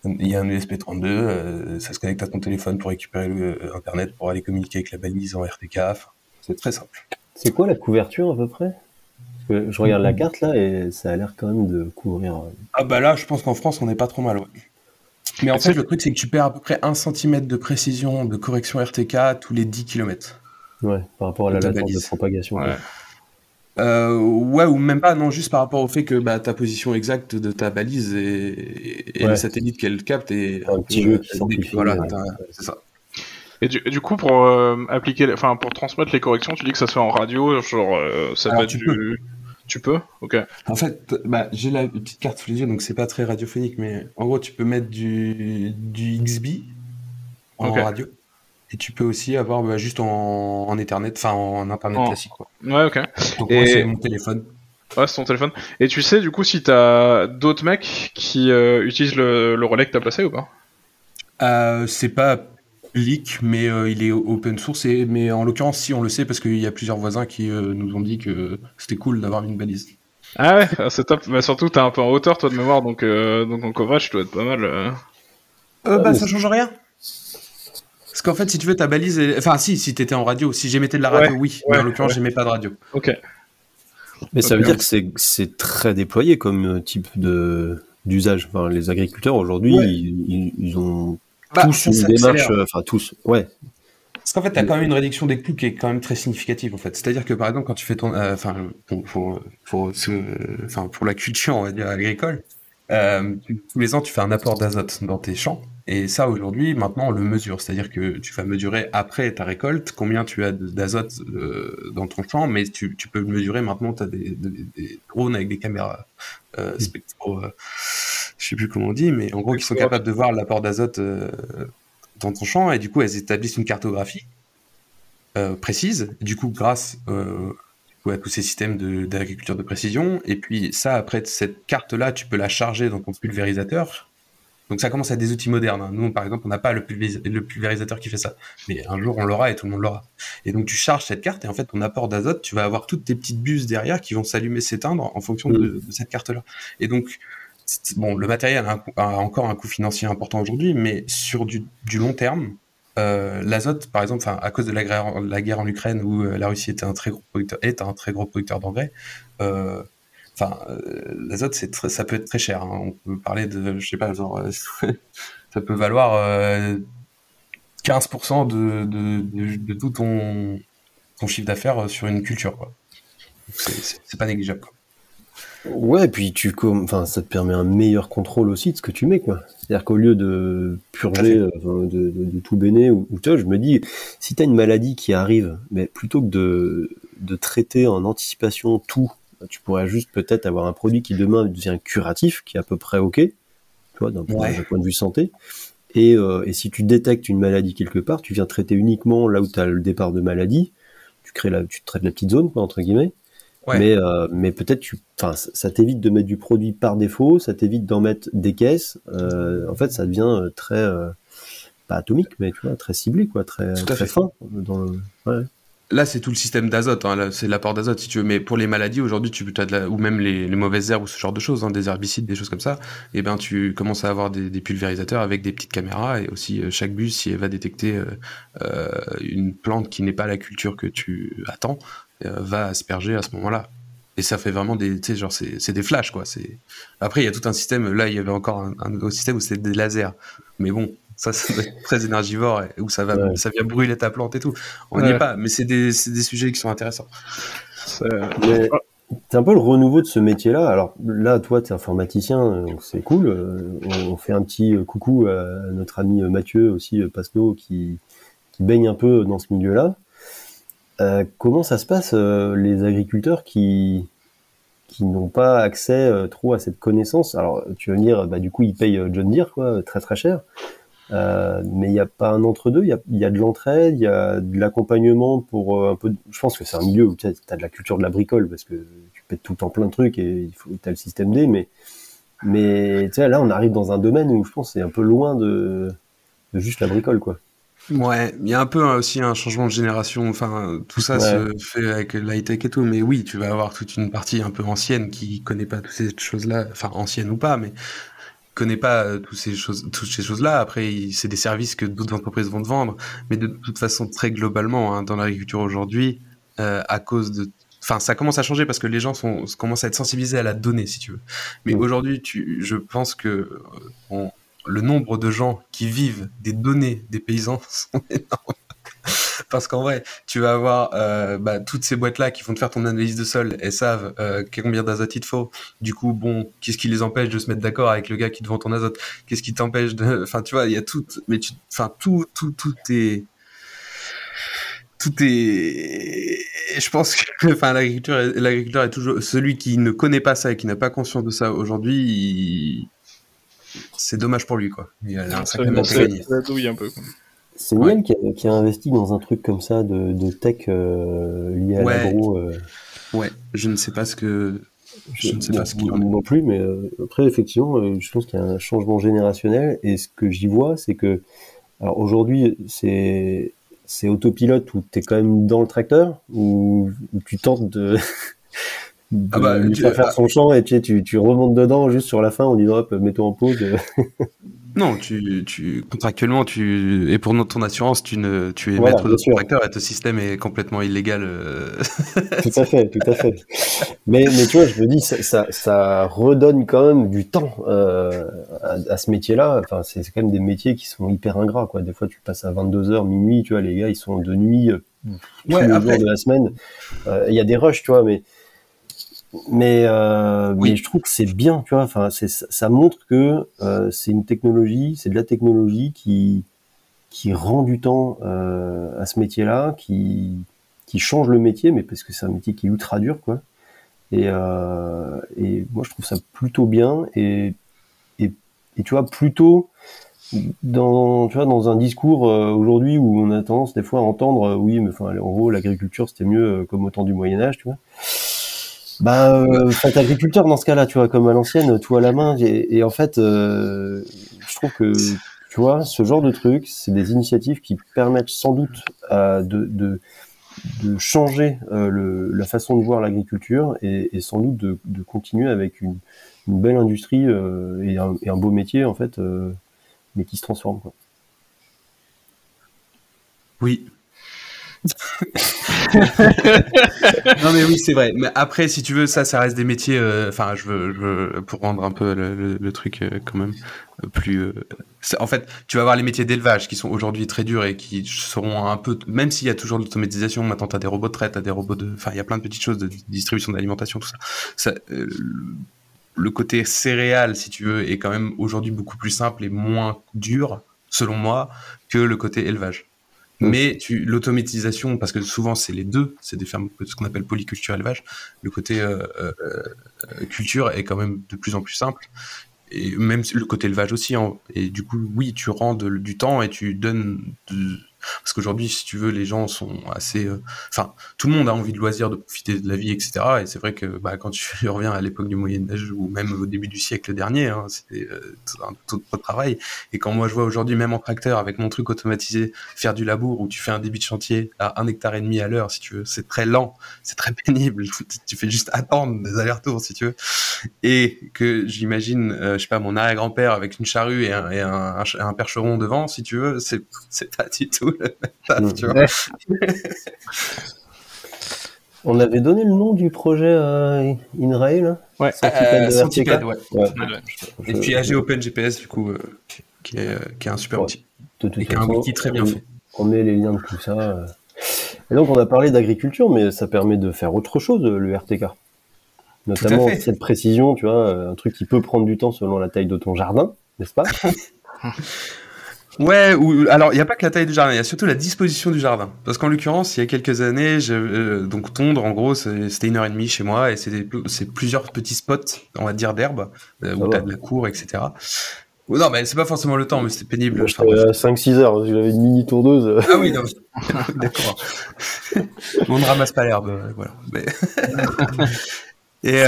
Il y a un USB32, euh, ça se connecte à ton téléphone pour récupérer le, euh, Internet, pour aller communiquer avec la balise en RTK, enfin, c'est très simple. C'est quoi la couverture à peu près? Parce que je regarde la carte là et ça a l'air quand même de couvrir. euh, Ah bah là, je pense qu'en France, on n'est pas trop mal, ouais. Mais en fait, le truc, c'est que tu perds à peu près 1 cm de précision de correction RTK tous les 10 km. Ouais, par rapport à la latence de propagation. Ouais. Euh, ouais, ou même pas, non, juste par rapport au fait que bah, ta position exacte de ta balise et, et Ouais. le satellite qu'elle capte est Un petit jeu qui euh, s'amplifie, Voilà, ouais. c'est ça. Et du, du coup, pour euh, appliquer, enfin pour transmettre les corrections, tu dis que ça se fait en radio, genre euh, ça Alors, peut être tu du. Tu peux? Ok. En fait, bah, j'ai la petite carte sous les yeux, donc c'est pas très radiophonique, mais en gros, tu peux mettre du, du XB en radio. Et tu peux aussi avoir bah, juste en, en Ethernet, enfin en Internet En- classique. Quoi. Ouais, ok. Donc Et- moi, c'est mon téléphone. Ouais, c'est ton téléphone. Et tu sais, du coup, si t'as d'autres mecs qui euh, utilisent le, le relais que t'as placé ou pas? Euh, c'est pas public, mais euh, il est open source. Et, mais en l'occurrence, si on le sait, parce qu'il y a plusieurs voisins qui euh, nous ont dit que c'était cool d'avoir une balise. Ah ouais, ah, c'est top. Mais surtout, t'es un peu en hauteur, toi, de mémoire, donc, euh, donc en coverage, tu dois être pas mal. euh. Euh, bah, mais ça change rien. Parce qu'en fait, si tu veux, ta balise. est- Enfin, si, si t'étais en radio. Si j'émettais de la radio, oui. mais en l'occurrence, ouais. j'aimais pas de radio. Ok. Mais ça veut dire que c'est c'est très déployé comme euh, type de d'usage. Enfin, les agriculteurs aujourd'hui, Ouais. ils, ils- ont Bah, tous une démarche. Enfin, tous. Ouais. Parce qu'en fait, tu as quand même une réduction des coûts qui est quand même très significative, en fait. C'est-à-dire que, par exemple, quand tu fais ton... euh, Enfin, pour, pour, la culture, on va dire, agricole, euh, tous les ans, tu fais un apport d'azote dans tes champs. Et ça, aujourd'hui, maintenant, on le mesure. C'est-à-dire que tu vas mesurer après ta récolte combien tu as de- d'azote euh, dans ton champ, mais tu, tu peux le mesurer maintenant. Tu as des, des, des drones avec des caméras euh, spectro... euh, je sais plus comment on dit, mais en gros, qui sont capables de voir l'apport d'azote euh, dans ton champ, et du coup, elles établissent une cartographie euh, précise, du coup, grâce à tous ces systèmes de- d'agriculture de, précision. Et puis, ça, après, cette carte-là, tu peux la charger dans ton pulvérisateur. Donc, ça commence à être des outils modernes. hein. Nous, par exemple, on n'a pas le, pulvéris- le pulvérisateur qui fait ça. Mais un jour, on l'aura et tout le monde l'aura. Et donc, tu charges cette carte, et en fait, ton apport d'azote, tu vas avoir toutes tes petites buses derrière qui vont s'allumer, s'éteindre en fonction de, de cette carte-là. Et donc, bon, le matériel a, un coût- a encore un coût financier important aujourd'hui, mais sur du, du long terme, euh, l'azote, par exemple, à cause de la guerre, la guerre en Ukraine où euh, la Russie était un très gros producteur, est un très gros producteur d'engrais, euh, enfin, euh, l'azote, c'est ça peut être très cher. hein. On peut parler de, je sais pas, genre, euh, ça peut valoir euh, 15% de, de, de, de tout ton, ton chiffre d'affaires euh, sur une culture, quoi. C'est pas négligeable, quoi. Ouais, puis tu enfin, ça te permet un meilleur contrôle aussi de ce que tu mets, quoi. C'est-à-dire qu'au lieu de purger de, de, de tout béné ou, ou toi, je me dis, si t'as une maladie qui arrive, mais plutôt que de, de traiter en anticipation tout, tu pourrais juste peut-être avoir un produit qui demain devient curatif, qui est à peu près ok, tu vois, d'un point, Ouais. d'un point de vue santé. Et, euh, et si tu détectes une maladie quelque part, tu viens traiter uniquement là où tu as le départ de maladie, tu crées la, tu traites la petite zone, quoi, entre guillemets. Ouais. Mais, euh, mais peut-être tu, enfin, ça, t'évite de mettre du produit par défaut, ça t'évite d'en mettre des caisses. Euh, en fait, ça devient très, pas atomique, mais tu vois, très ciblé, quoi, très, très fin. Dans le... ouais. Là, c'est tout le système d'azote, hein, c'est l'apport d'azote si tu veux. Mais pour les maladies, aujourd'hui, tu as de ou même les, mauvaises herbes ou ce genre de choses, hein, des herbicides, des choses comme ça, et ben tu commences à avoir des, pulvérisateurs avec des petites caméras et aussi euh, chaque bus, si elle va détecter euh, euh, une plante qui n'est pas la culture que tu attends, va asperger à ce moment-là. Et ça fait vraiment des, tu genre c'est des flashs quoi. Après il y a tout un système. Là, il y avait encore un, un système où c'était des lasers. Mais bon, ça, ça doit être très énergivore et où ça va, Ouais. ça vient brûler ta plante et tout. On n'y Ouais. est pas, mais c'est des, des sujets qui sont intéressants. C'est- Mais c'est un peu le renouveau de ce métier-là. Alors là, toi, tu es informaticien, c'est cool. Euh, On fait un petit euh, coucou à notre ami euh, Mathieu aussi, Pasno, qui, qui baigne un peu dans ce milieu-là. Euh, comment ça se passe, euh, les agriculteurs qui qui n'ont pas accès euh, trop à cette connaissance? Alors, tu vas me dire, bah, du coup, ils payent John Deere, quoi, très très cher. Euh, mais il n'y a pas un entre-deux, il y a, il y a de l'entraide, il y a de l'accompagnement pour euh, un peu. de- Je pense que c'est un milieu où tu as de la culture de la bricole parce que tu pètes tout le temps plein de trucs et tu as le système D. Mais, mais tu sais, là, on arrive dans un domaine où je pense que c'est un peu loin de, de juste la bricole, quoi. Ouais, il y a un peu hein, aussi un changement de génération. Enfin, tout ça se fait avec l'high-tech et tout. Mais oui, tu vas avoir toute une partie un peu ancienne qui connaît pas toutes ces choses-là. Enfin, ancienne ou pas, mais connaît pas euh, toutes ces choses, toutes ces choses-là. Après, c'est des services que d'autres entreprises vont te vendre. Mais de toute façon, très globalement, hein, dans l'agriculture aujourd'hui, euh, à cause de Enfin, ça commence à changer parce que les gens sont, commencent à être sensibilisés à la donnée, si tu veux. Mais Mm. aujourd'hui, tu, je pense que euh, on- le nombre de gens qui vivent des données des paysans sont énormes. Parce qu'en vrai, tu vas avoir euh, bah, toutes ces boîtes-là qui vont te faire ton analyse de sol, elles savent euh, combien d'azote il te faut. Du coup, bon, qu'est-ce qui les empêche de se mettre d'accord avec le gars qui te vend ton azote? Qu'est-ce qui t'empêche de... Enfin, tu vois, il y a tout... Mais tu... Enfin, tout, tout, tout est... Tout est... Je pense que enfin, l'agriculteur est, l'agriculteur est toujours... Celui qui ne connaît pas ça et qui n'a pas conscience de ça aujourd'hui, il- c'est dommage pour lui, quoi. Il a un sacré un peu. quoi. C'est Niel qui, a, qui a investi dans un truc comme ça de, de tech euh, lié à Ouais. l'agro. euh, Ouais, je ne sais pas ce que... Je ne sais pas ce qu'il en est. non plus, mais euh, après, effectivement, je pense qu'il y a un changement générationnel. Et ce que j'y vois, c'est que, alors aujourd'hui, c'est c'est autopilote où tu es quand même dans le tracteur, où, où tu tentes de, de Ah bah, lui tu- faire faire son champ et tu, tu, tu remontes dedans juste sur la fin en disant hop, mets-toi en pause. Non, tu, tu contractuellement, tu et pour ton assurance, tu ne, tu es Voilà, maître de ton tracteur et ton système est complètement illégal. euh. tout à fait, tout à fait. Mais, mais tu vois, je me dis, ça, ça, ça redonne quand même du temps euh, à, à ce métier-là. Enfin, c'est quand même des métiers qui sont hyper ingrats, quoi. Des fois, tu passes à 22h, minuit, tu vois, les gars, ils sont de nuit euh, tous Ouais, les jours de la semaine. Euh, Il y a des rushs, tu vois, mais mais euh, Oui. mais je trouve que c'est bien, tu vois. Enfin, ça montre que euh, c'est une technologie, c'est de la technologie qui qui rend du temps euh, à ce métier-là, qui qui change le métier, mais parce que c'est un métier qui est ultra dur, quoi. Et, euh, et moi, je trouve ça plutôt bien. Et, et, et tu vois, plutôt dans, tu vois, dans un discours euh, aujourd'hui où on a tendance des fois à entendre, euh, oui, mais enfin, en gros, l'agriculture c'était mieux euh, comme au temps du Moyen Âge, tu vois. Bah, euh, faites agriculteur dans ce cas-là, tu vois, comme à l'ancienne, tout à la main. Et, en fait, euh, je trouve que, tu vois, ce genre de trucs, c'est des initiatives qui permettent sans doute euh, de, de, de changer euh, la façon de voir l'agriculture et, sans doute de, de continuer avec une, une belle industrie euh, et, un, et un beau métier, en fait, mais qui se transforme, quoi. Oui. Non mais oui c'est vrai. Mais après si tu veux ça ça reste des métiers. euh, Enfin je, veux, pour rendre un peu le, truc euh, quand même euh, plus. en fait tu vas avoir les métiers d'élevage qui sont aujourd'hui très durs et qui seront un peu même s'il y a toujours de l'automatisation maintenant t'as des robots de traite t'as des robots de. Enfin il y a plein de petites choses de distribution d'alimentation tout ça. ça le côté céréal si tu veux est quand même aujourd'hui beaucoup plus simple et moins dur selon moi que le côté élevage. Mm. Mais tu l'automatisation, parce que souvent c'est les deux, c'est des fermes ce qu'on appelle polyculture élevage. Le côté euh, euh, euh, culture est quand même de plus en plus simple. Et même le côté élevage aussi. hein. Et du coup, oui, tu rends du temps et tu donnes. de- Parce qu'aujourd'hui, si tu veux, les gens sont assez. euh, Enfin, tout le monde a envie de loisirs, de profiter de la vie, etc. Et c'est vrai que bah, quand tu reviens à l'époque du Moyen Âge ou même au début du siècle dernier, hein, c'était euh, un tout autre travail. Et quand moi je vois aujourd'hui, même en tracteur, avec mon truc automatisé, faire du labour où tu fais un débit de chantier à un hectare et demi à l'heure, si tu veux, c'est très lent, c'est très pénible. Tu fais juste attendre des allers-retours, si tu veux. Et que j'imagine, euh, je sais pas, mon arrière-grand-père avec une charrue et un, et un, un ch- un percheron devant, si tu veux, c'est pas du tout le même taf, tu vois. On avait donné le nom du projet euh, InRail, là Ouais. Euh, de Centipede, RTK. ouais. Ouais. Et puis AG Open GPS, du coup, euh, qui, est, euh, qui est un super Ouais. outil. De toute Et qui a un wiki très bien on- fait. On met les liens de tout ça. euh. Et donc, on a parlé d'agriculture, mais ça permet de faire autre chose, le RTK. Notamment fait. cette précision, tu vois, un truc qui peut prendre du temps selon la taille de ton jardin, n'est-ce pas? Ouais, ou alors il n'y a pas que la taille du jardin, il y a surtout la disposition du jardin. Parce qu'en l'occurrence, il y a quelques années, je, euh, donc tondre, en gros, c'était une heure et demie chez moi et c'est plusieurs petits spots, on va dire d'herbe, euh, où t'as de la cour, etc. Non, mais c'est pas forcément le temps, mais c'était pénible. Moi, Enfin, bref. J'étais à 5-6 heures, j'avais une mini tourneuse. Ah oui, non. D'accord. On ne ramasse pas l'herbe, euh, voilà. Mais- et,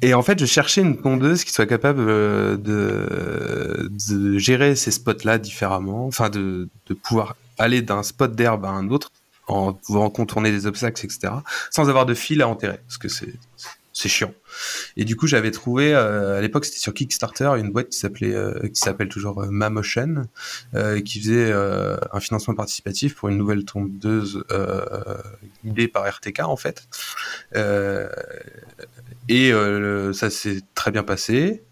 et en fait, je cherchais une tondeuse qui soit capable euh, de, de gérer ces spots-là différemment, enfin de, de pouvoir aller d'un spot d'herbe à un autre en pouvant contourner des obstacles, etc., sans avoir de fil à enterrer, parce que c'est c'est chiant. Et du coup, j'avais trouvé euh, à l'époque, c'était sur Kickstarter, une boîte qui s'appelait, euh, qui s'appelle toujours euh, Mamotion, qui faisait un financement participatif pour une nouvelle tondeuse guidée par RTK en fait. Et euh, ça s'est très bien passé.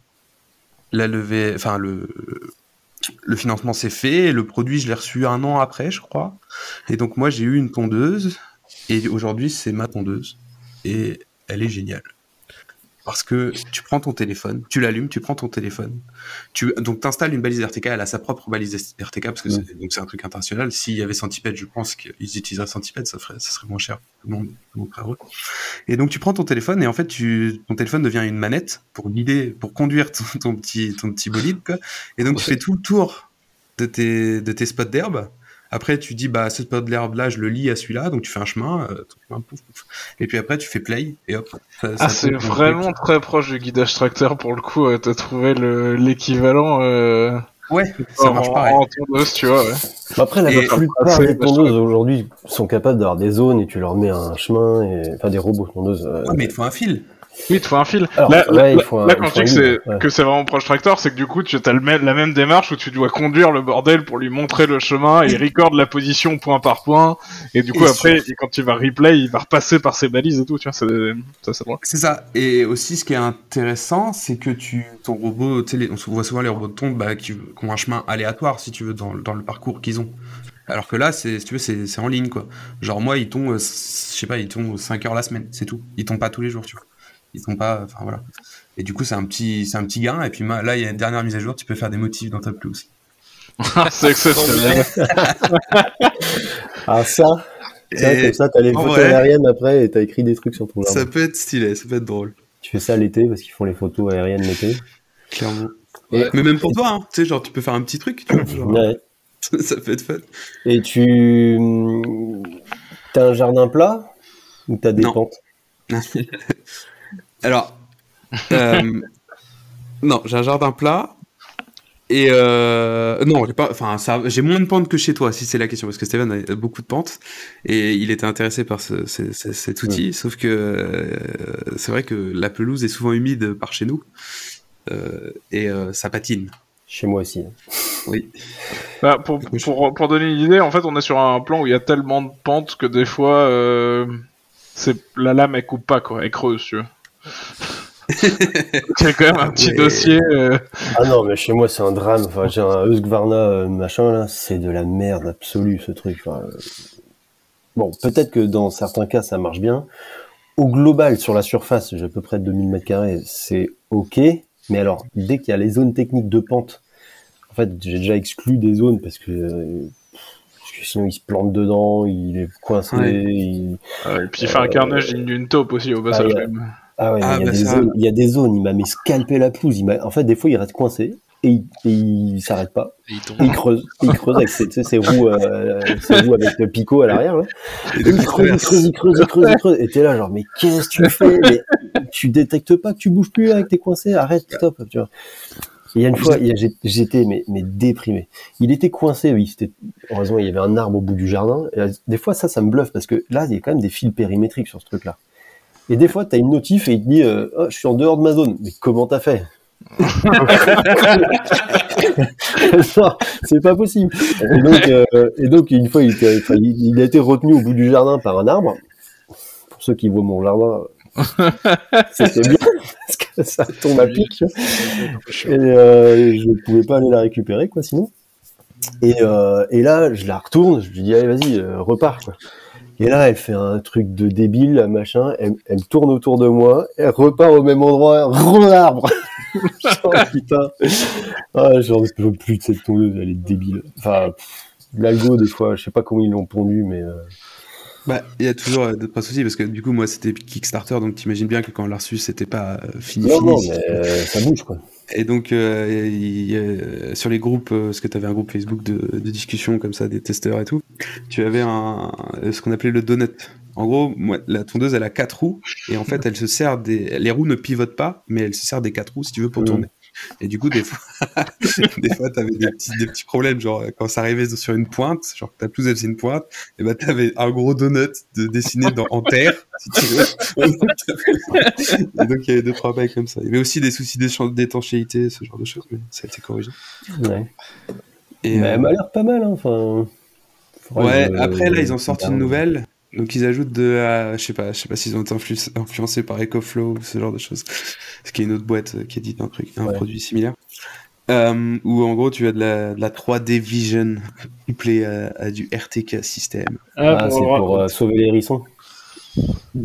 La levée, enfin le le financement s'est fait. Le produit, je l'ai reçu un an après, je crois. Et donc moi, j'ai eu une tondeuse. Et aujourd'hui, c'est ma tondeuse. Et elle est géniale. Parce que tu prends ton téléphone, tu l'allumes, tu prends ton téléphone, tu donc t'installes une balise RTK, elle a sa propre balise RTK parce que c'est donc c'est un truc international. S'il y avait Centipede, je pense qu'ils utiliseraient Centipede, ça ferait ça serait moins cher, tout le monde, tout le monde serait heureux. Et donc tu prends ton téléphone et en fait tu ton téléphone devient une manette pour guider, pour conduire ton, ton petit ton petit bolide quoi. Et donc tu fais tout le tour de tes de tes spots d'herbe. Après, tu dis, bah, ce spot de l'herbe là, je le lie à celui-là, donc tu fais un chemin, euh, pouf, pouf. et puis après, tu fais play, et hop. ça- Ah, c'est vraiment truc. très proche du guidage tracteur pour le coup. euh, T'as trouvé le- l'équivalent euh, Ouais, ça marche en, pareil. en tondeuse, tu vois. Ouais. Bah Après, la Et- plupart des tondeuses aujourd'hui sont capables d'avoir des zones et tu leur mets un chemin, et... enfin des robots tondeuses. euh. Ouais, mais il te faut un fil. Oui, il te faut un fil. Alors, là, ouais, là- faut un- là, il quand je dis que c'est ouais. que c'est vraiment proche tracteur, c'est que du coup, tu as le même- la même démarche où tu dois conduire le bordel pour lui montrer le chemin, il recorde la position point par point, et du coup, Et après, quand il va replay, il va repasser par ses balises et tout, tu vois, c'est ça, c'est drôle. C'est ça. Et aussi, ce qui est intéressant, c'est que tu, ton robot, tu sais, les- on voit souvent les robots de tombe bah, qui, qui ont un chemin aléatoire, si tu veux, dans, dans le parcours qu'ils ont. Alors que là, c'est, si tu veux, c'est, c'est en ligne, quoi. Genre, moi, ils tombent, euh, je sais pas, ils tombent 5 heures la semaine, c'est tout. Ils tombent pas tous les jours, tu vois. Ils tombent pas, enfin voilà. Et du coup, c'est un petit, c'est un petit gain. Et puis ma- là, il y a une dernière mise à jour, tu peux faire des motifs dans ta pelouse. c'est exceptionnel. Ah, ça Ça, Et comme ça, t'as les photos vrai- aériennes après et t'as écrit des trucs sur ton jardin. ça peut être stylé, ça peut être drôle. Tu fais ça l'été parce qu'ils font les photos aériennes l'été. Clairement. Ouais. Mais même pour toi, hein, tu sais, genre, tu peux faire un petit truc, tu vois. genre, Ouais. ça peut être fun. Et tu. T'as un jardin plat ou t'as des Non. pentes Alors, euh, non, j'ai un jardin plat. Et euh, non, j'ai pas. Enfin, ça, j'ai moins de pentes que chez toi, si c'est la question, parce que Steven a beaucoup de pentes et il était intéressé par ce, ce- ce- cet outil. Sauf que euh, c'est vrai que la pelouse est souvent humide par chez nous euh, et euh, ça patine. Chez moi aussi. Oui. Ouais, Bah, pour, donner une idée, en fait, on est sur un plan où il y a tellement de pentes que des fois, euh, c'est la lame elle coupe pas quoi, elle creuse, tu vois. A quand même un petit dossier. euh, Ah non, mais chez moi, c'est un drame. Enfin, j'ai un Husqvarna euh, machin, là. C'est de la merde absolue, ce truc. Enfin, euh, Bon, peut-être que dans certains cas, ça marche bien. Au global, sur la surface, j'ai à peu près 2000 mètres carrés, c'est OK. Mais alors, dès qu'il y a les zones techniques de pente, en fait, j'ai déjà exclu des zones parce que, euh, parce que sinon, il se plante dedans, il est coincé. Ouais. il- et puis il fait un carnage digne d'une taupe aussi au passage. ouais. Ah ouais, Ah, mais il, y a bah des ça- zones, il y a des zones, il m'a mis scalper la pelouse. Il en fait, des fois, il reste coincé et il, il s'arrête pas. Et il creuse, il creuse avec ses, ses roues, euh, ses roues avec le picot à l'arrière. Donc, il creuse, il creuse, il creuse, il creuse, il creuse. Et t'es là, genre, mais qu'est-ce que tu fais? Mais Tu détectes pas que tu bouges plus avec tes coincés? Arrête, stop. Tu vois. Et il y a une fois, j'étais mais, mais déprimé. Il était coincé, oui. Heureusement il y avait un arbre au bout du jardin. Et, des fois, ça, ça me bluffe parce que là, il y a quand même des fils périmétriques sur ce truc-là. Et des fois, t'as une notif et il te dit, euh, oh, je suis en dehors de ma zone. Mais comment t'as fait? Non, c'est pas possible. Et donc, euh, et donc une fois, il, a été retenu au bout du jardin par un arbre. Pour ceux qui voient mon jardin, c'était bien parce que ça tombe à pic. tu. Et euh, je ne pouvais pas aller la récupérer, quoi, sinon. Et, euh, et là, je la retourne, je lui dis, allez, vas-y, repars, quoi. Et là, elle fait un truc de débile, machin, elle, elle tourne autour de moi, elle repart au même endroit, re-arbre. oh, putain. Ah, j'en peux plus de cette tondeuse, elle est débile. Enfin, l'algo, des fois, je sais pas comment ils l'ont pondu, mais euh, Bah, il y a toujours euh, d'autres soucis parce que du coup, moi, c'était Kickstarter, donc t'imagines bien que quand on l'a reçu, c'était pas euh, fini. non, fini. non, mais euh, ça bouge, quoi. Et donc, euh, il a- sur les groupes, euh, parce que tu avais un groupe Facebook de, de discussion comme ça, des testeurs et tout, tu avais un, ce qu'on appelait le donut. En gros, moi, la tondeuse, elle a quatre roues, et en fait, elle se sert des. Les roues ne pivotent pas, mais elle se sert des quatre roues, si tu veux, pour Mhm. tourner. Et du coup, des fois, des fois, t'avais des petits, des petits problèmes, genre, quand ça arrivait sur une pointe, genre que ta pelouse, faisait une pointe, et bah, t'avais un gros donut de, dessiné dans, en terre, si tu veux. et donc, il y avait deux, trois bails comme ça. Il y avait aussi des soucis d'étanchéité, ce genre de choses, mais ça a été corrigé. Ouais. Et, mais euh, elle m'a l'air pas mal, hein. Enfin, ouais, après, là, ils ont sorti une nouvelle. Donc, ils ajoutent de la- Je sais pas, je sais pas s'ils ont été influ- influencés par EcoFlow ou ce genre de choses. Ce qui est une autre boîte euh, qui édite un truc, un Ouais. produit similaire. Euh, où en gros, tu as de la, de la 3D Vision couplée à, à du RTK système. Ah, pour c'est pour euh, sauver les hérissons.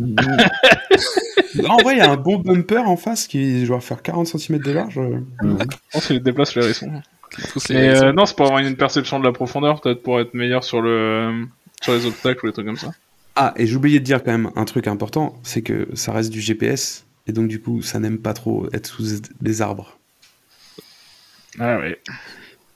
En vrai, il y a un bon bumper en face qui doit faire 40 cm de large. euh. Je pense qu'il déplace Mais raisons. euh, non, c'est pour avoir une perception de la profondeur, peut-être pour être meilleur sur le sur les obstacles ou les trucs comme ça. Ah, et j'ai oublié de dire quand même un truc important, c'est que ça reste du GPS, et donc du coup, ça n'aime pas trop être sous des arbres. Ah oui.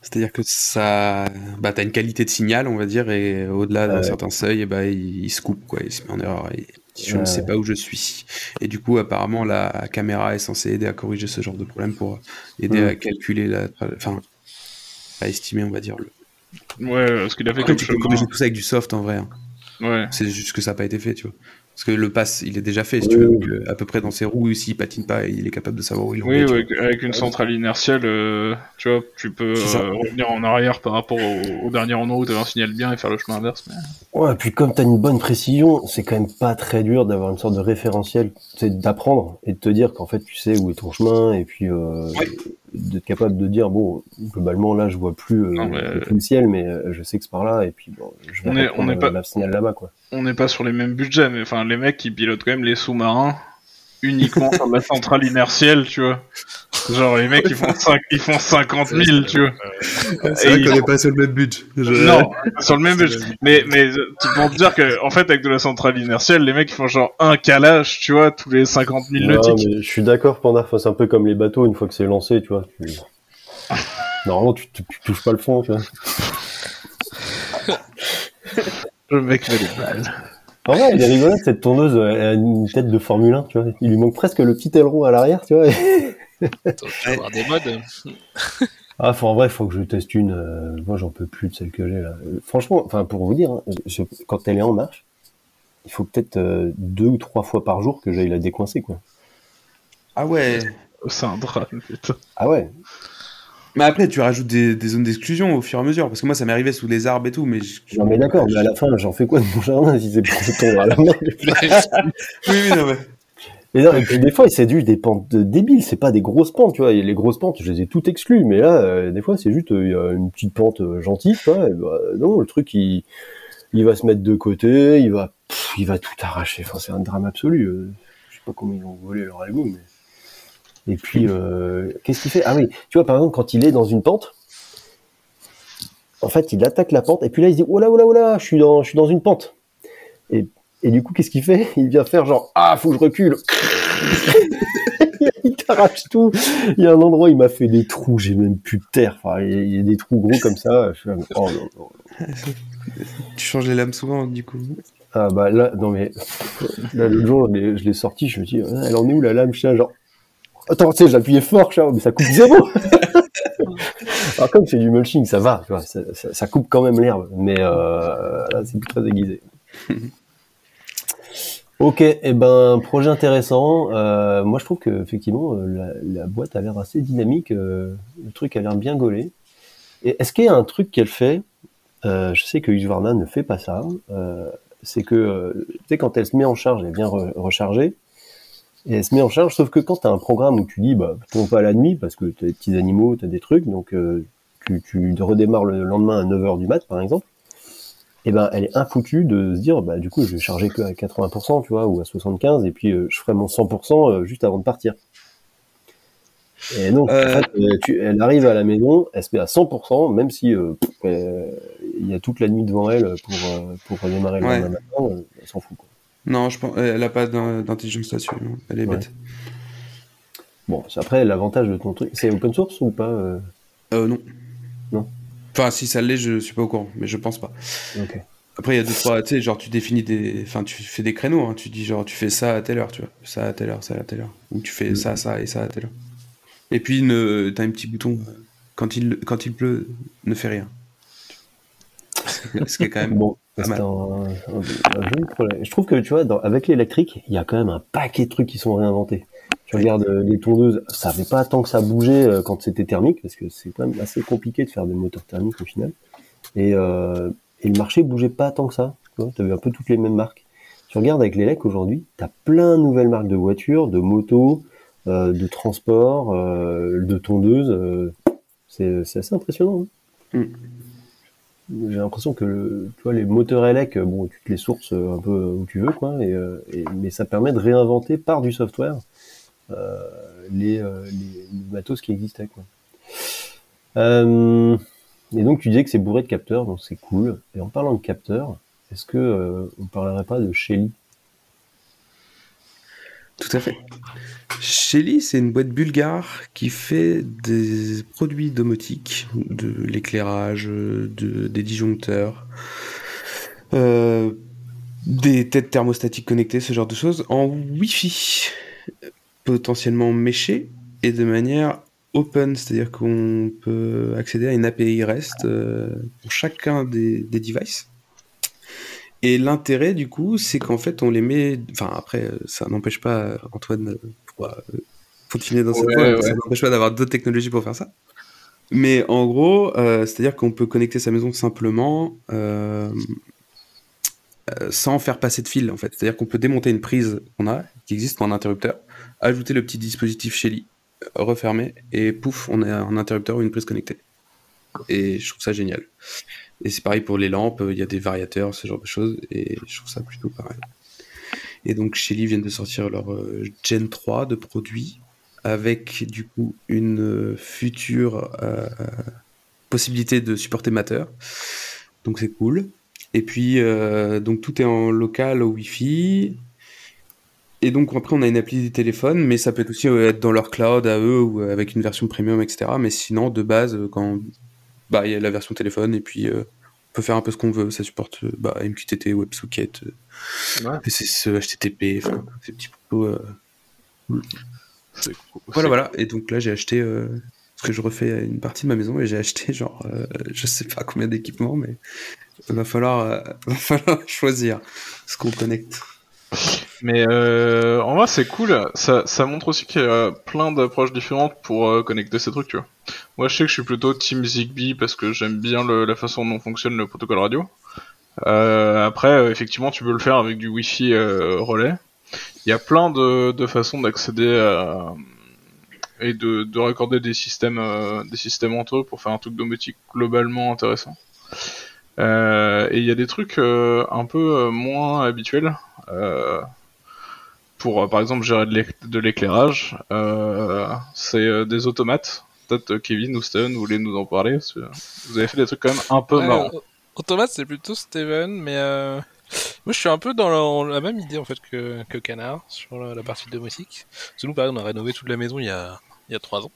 C'est-à-dire que ça, bah, t'as une qualité de signal, on va dire, et au-delà d'un Ouais. certain seuil, et bah, il, il se coupe, quoi, il se met en erreur, et je ne Ouais. sais pas où je suis. Et du coup, apparemment, la caméra est censée aider à corriger ce genre de problème pour aider Mm. à calculer la, enfin, à estimer, on va dire. Le... Ouais, ce qu'il a fait Après, comme tu peux corriger tout ça avec du soft en vrai. hein. Ouais. C'est juste que ça n'a pas été fait, tu vois. Parce que le pass, il est déjà fait, si tu Oui, veux, oui. donc, euh, à peu près dans ses roues, s'il patine pas, il est capable de savoir où il en Oui, est. tu ouais, avec une centrale inertielle, euh, tu vois, tu peux euh, revenir en arrière par rapport au, au dernier endroit où tu un signal bien et faire le chemin inverse. Mais... Ouais, puis comme tu as une bonne précision, c'est quand même pas très dur d'avoir une sorte de référentiel, c'est d'apprendre et de te dire qu'en fait tu sais où est ton chemin et puis euh, Ouais. D'être capable de dire bon globalement là je vois plus, euh, Non, mais- je vois plus le ciel mais euh, je sais que c'est par là et puis bon je vais On est- on est euh, pas- signal là-bas quoi. On n'est pas sur les mêmes budgets, mais enfin, les mecs qui pilotent quand même les sous-marins uniquement sur la centrale inertielle, tu vois. Genre, les mecs, ils font, ils font 50 000, tu vois. C'est vrai ils qu'on n'est pas sur le même budget. Je- Non, sur le même budget. Mais, mais, tu peux te dire que, en fait, avec de la centrale inertielle, les mecs, ils font genre un calage, tu vois, tous les 50 000 Ouais, nautiques. mais je suis d'accord Panda, Enfin, c'est un peu comme les bateaux une fois que c'est lancé tu vois. tu- Normalement tu, tu, tu touches pas le fond tu vois. Le mec met des balles. En vrai elle est rigolote cette tourneuse, elle a une tête de Formule 1 tu vois. Il lui manque presque le petit aileron à l'arrière tu vois. T'aurais pu avoir des modes. Ah, faut, en vrai, il faut que je teste une. euh, moi, j'en peux plus de celle que j'ai là. Euh, Franchement, enfin, pour vous dire, hein, je- quand elle est en marche, il faut peut-être euh, deux ou trois fois par jour que j'aille la décoincer, quoi. Ah ouais. C'est un drame, putain. Ah ouais. Mais après, tu rajoutes des, des zones d'exclusion au fur et à mesure. Parce que moi, ça m'est arrivé sous les arbres et tout. Mais je- Non mais d'accord, mais à la fin, j'en fais quoi de mon jardin si c'est pour tomber à la main Oui, oui, non, mais. Et, non, et puis des fois, c'est juste des pentes débiles, c'est pas des grosses pentes, tu vois. Et les grosses pentes, je les ai toutes exclues, mais là, euh, des fois, c'est juste euh, une petite pente euh, gentille, tu vois. et bah, non, le truc, il, il va se mettre de côté, il va, pff, il va tout arracher. Enfin, c'est un drame absolu. euh. je sais pas comment ils ont volé leur algo, mais. Et puis, euh, qu'est-ce qu'il fait? Ah oui, tu vois, par exemple, quand il est dans une pente, en fait, il attaque la pente, et puis là, il se dit, oh là, oh là, oh là, je suis dans, je suis dans une pente. Et, et du coup, qu'est-ce qu'il fait? Il vient faire genre, ah, faut que je recule. il t'arrache tout. Il y a un endroit, il m'a fait des trous, j'ai même plus de terre. Enfin, il y a- des trous gros comme ça. Je suis là, oh non, non. Tu changes les lames souvent, du coup. Ah bah là, non mais, là, l'autre jour, je l'ai- je l'ai sorti, je me dis, ah, elle en est où la lame? Je suis là, genre, attends, tu sais, j'appuyais fort, mais ça coupe zéro Alors comme c'est du mulching, ça va, tu vois, ça, ça- ça coupe quand même l'herbe, mais euh, là, c'est plus très aiguisé. Ok, et ben projet intéressant. Euh, moi, je trouve que effectivement, euh, la, la boîte a l'air assez dynamique. euh, le truc a l'air bien gaulé. Et est-ce qu'il y a un truc qu'elle fait euh, Je sais que Husqvarna ne fait pas ça. euh, c'est que euh, tu sais quand elle se met en charge, elle vient re- recharger et elle se met en charge. Sauf que quand tu as un programme où tu dis bah tourne pas la nuit parce que tu as des petits animaux, tu as des trucs, donc euh, tu, tu redémarres le lendemain à 9h du mat par exemple eh ben, elle est infoutue de se dire, bah, du coup, je vais charger que à 80%, tu vois, ou à 75, et puis euh, je ferai mon 100% euh, juste avant de partir. Et donc, Euh. en fait, euh, tu- elle arrive à la maison, elle se met à 100%, même si euh, pff, euh, il y a toute la nuit devant elle pour, euh, pour redémarrer le Ouais. lendemain matin, euh, elle s'en fout. Quoi. Non, je pense, elle a pas d'in- d'intelligence là-dessus. Elle est Ouais. bête. Bon, après, l'avantage de ton truc, c'est open source ou pas euh, Euh, non. Non. Enfin, si ça l'est, je suis pas au courant, mais je pense pas. Ok. Après, il y a deux, trois, tu sais, genre, tu définis des. Enfin, tu fais des créneaux, hein. tu dis, genre, tu fais ça à telle heure, tu vois. Ça à telle heure, ça à telle heure. Ou tu fais Mm. ça, ça et ça à telle heure. Et puis, ne... t'as un petit bouton, quand il, quand il pleut, ne fais rien. Ce qui est quand même. Bon, un, un- problème. Je trouve que, tu vois, dans- avec l'électrique, il y a quand même un paquet de trucs qui sont réinventés. Tu regardes euh, les tondeuses, ça fait pas tant que ça bougeait euh, quand c'était thermique, parce que c'est quand même assez compliqué de faire des moteurs thermiques au final. Et, euh, et le marché bougeait pas tant que ça. Tu vois, avais un peu toutes les mêmes marques. Tu regardes avec l'élec aujourd'hui, tu as plein de nouvelles marques de voitures, de motos, de transport, de tondeuses. c'est assez impressionnant. hein. J'ai l'impression que tu vois, les moteurs élec, euh, bon, tu te les sources euh, un peu où tu veux, quoi, et, euh, et- mais ça permet de réinventer par du software euh, les, euh, les, les matos qui existaient. Quoi. Euh, et donc tu disais que c'est bourré de capteurs, donc c'est cool. Et en parlant de capteurs, est-ce que euh, on parlerait pas de Shelly? Tout à fait. Shelly, c'est une boîte bulgare qui fait des produits domotiques, de l'éclairage, de, des disjoncteurs, euh, des têtes thermostatiques connectées, ce genre de choses, en Wi-Fi, potentiellement méchées et de manière open, c'est-à-dire qu'on peut accéder à une API REST euh, pour chacun des devices. Et l'intérêt, du coup, c'est qu'en fait, on les met. Enfin, après, euh, ça n'empêche pas euh, Antoine euh, pour euh, continuer dans cette Ouais, voie, ouais. ça n'empêche pas d'avoir d'autres technologies pour faire ça. Mais en gros, euh, c'est-à-dire qu'on peut connecter sa maison simplement euh, euh, sans faire passer de fil, en fait. C'est-à-dire qu'on peut démonter une prise qu'on a, qui existe pour un interrupteur, ajouter le petit dispositif Shelly, refermer, et pouf, on a un interrupteur ou une prise connectée. Et je trouve ça génial. Et c'est pareil pour les lampes, il y a des variateurs, ce genre de choses, et je trouve ça plutôt pareil. Et donc Shelly viennent de sortir leur euh, Gen 3 de produits, avec du coup une euh, future euh, possibilité de supporter Matter. Donc c'est cool. Et puis, donc tout est en local au Wi-Fi. Et donc après, on a une appli du téléphone, mais ça peut aussi être dans leur cloud à eux ou avec une version premium, etc. Mais sinon, de base, quand bah, il y a la version téléphone et puis euh, on peut faire un peu ce qu'on veut. Ça supporte euh, bah, MQTT, WebSocket, euh, Ouais. HTTP, enfin, ces petits cool. Voilà, voilà. Et donc là, j'ai acheté. parce que je refais une partie de ma maison et j'ai acheté genre, je sais pas combien d'équipements, mais il va falloir, va falloir choisir ce qu'on connecte. Mais euh, en vrai, c'est cool. Ça, ça montre aussi qu'il y a plein d'approches différentes pour euh, connecter ces trucs, tu vois. Moi, je sais que je suis plutôt Team Zigbee parce que j'aime bien le- la façon dont fonctionne le protocole radio. Euh, après, euh, effectivement, tu peux le faire avec du Wi-Fi euh, relais. Il y a plein de, de façons d'accéder à et de, de raccorder des systèmes des systèmes entre eux pour faire un truc domotique globalement intéressant. Et il y a des trucs un peu moins habituels. Euh, pour euh, par exemple gérer de l'éc- de l'éclairage, euh, c'est euh, des automates. Peut-être Kevin ou Steven, vous voulez nous en parler parce que Vous avez fait des trucs quand même un peu Ouais, marrants. au- Automate, c'est plutôt Steven, mais moi je suis un peu dans la, même idée en fait que, que Canard sur la, la partie domotique. Parce que nous, pareil, on a rénové toute la maison il y a, il y a 3 ans.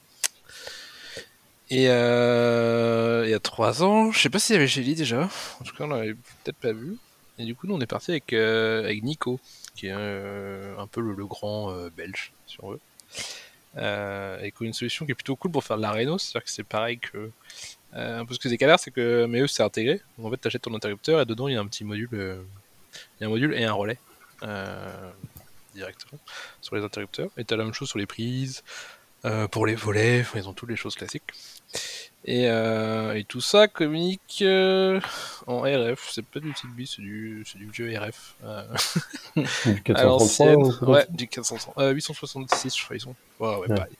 Et euh, il y a 3 ans, je sais pas s'il y avait Gélie déjà, en tout cas on l'avait peut-être pas vu. Et du coup, nous on est parti avec, euh, avec Nico, qui est euh, un peu le, grand euh, belge, si on veut. Et qui a une solution qui est plutôt cool pour faire de la réno, c'est-à-dire que c'est pareil que euh, un peu ce que c'est galère, c'est que mais eux c'est intégré. Donc en fait, t'achètes ton interrupteur et dedans il y a un petit module, il y a un module et un relais directement sur les interrupteurs. Et t'as la même chose sur les prises, pour les volets. Ils ont toutes les choses classiques. Et, euh, et tout ça communique euh, en RF. C'est pas du Zigbee, c'est du, c'est du vieux RF. euh, Du à 433 l'ancienne. ou quoi Ouais, du 400, euh, 866, je crois, ils sont. Ouais, ouais, Ouais. pareil.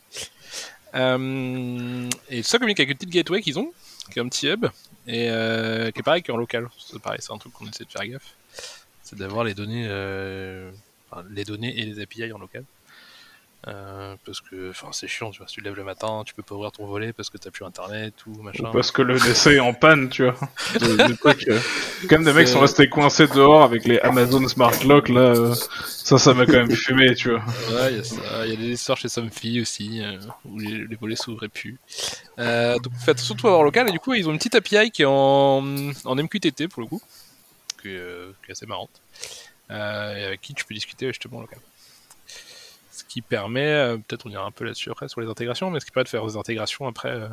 Et tout ça communique avec une petite gateway qu'ils ont, qui est un petit hub, et qui est pareil qu'en local. C'est pareil, c'est un truc qu'on essaie de faire gaffe. C'est d'avoir les données, enfin, les données et les API en local. Euh, parce que enfin, c'est chiant, tu vois. Si tu te lèves le matin, tu peux pas ouvrir ton volet parce que t'as plus internet ou machin. Parce que le DC est en panne, tu vois. Trucs, euh, Quand même, des mecs sont restés coincés dehors avec les Amazon Smart Lock, là. euh, ça, ça m'a quand même fumé, tu vois. Ouais, il y a ça. Il y a des histoires chez Somfy aussi, euh, où les, les volets s'ouvraient plus. Euh, donc faites de avoir local, et du coup, ils ont une petite API qui est en, en MQTT pour le coup, qui est, euh, qui est assez marrante, euh, et avec qui tu peux discuter justement en local. Qui permet, euh, peut-être on ira un peu là-dessus après sur les intégrations, mais ce qui permet de faire des intégrations après euh,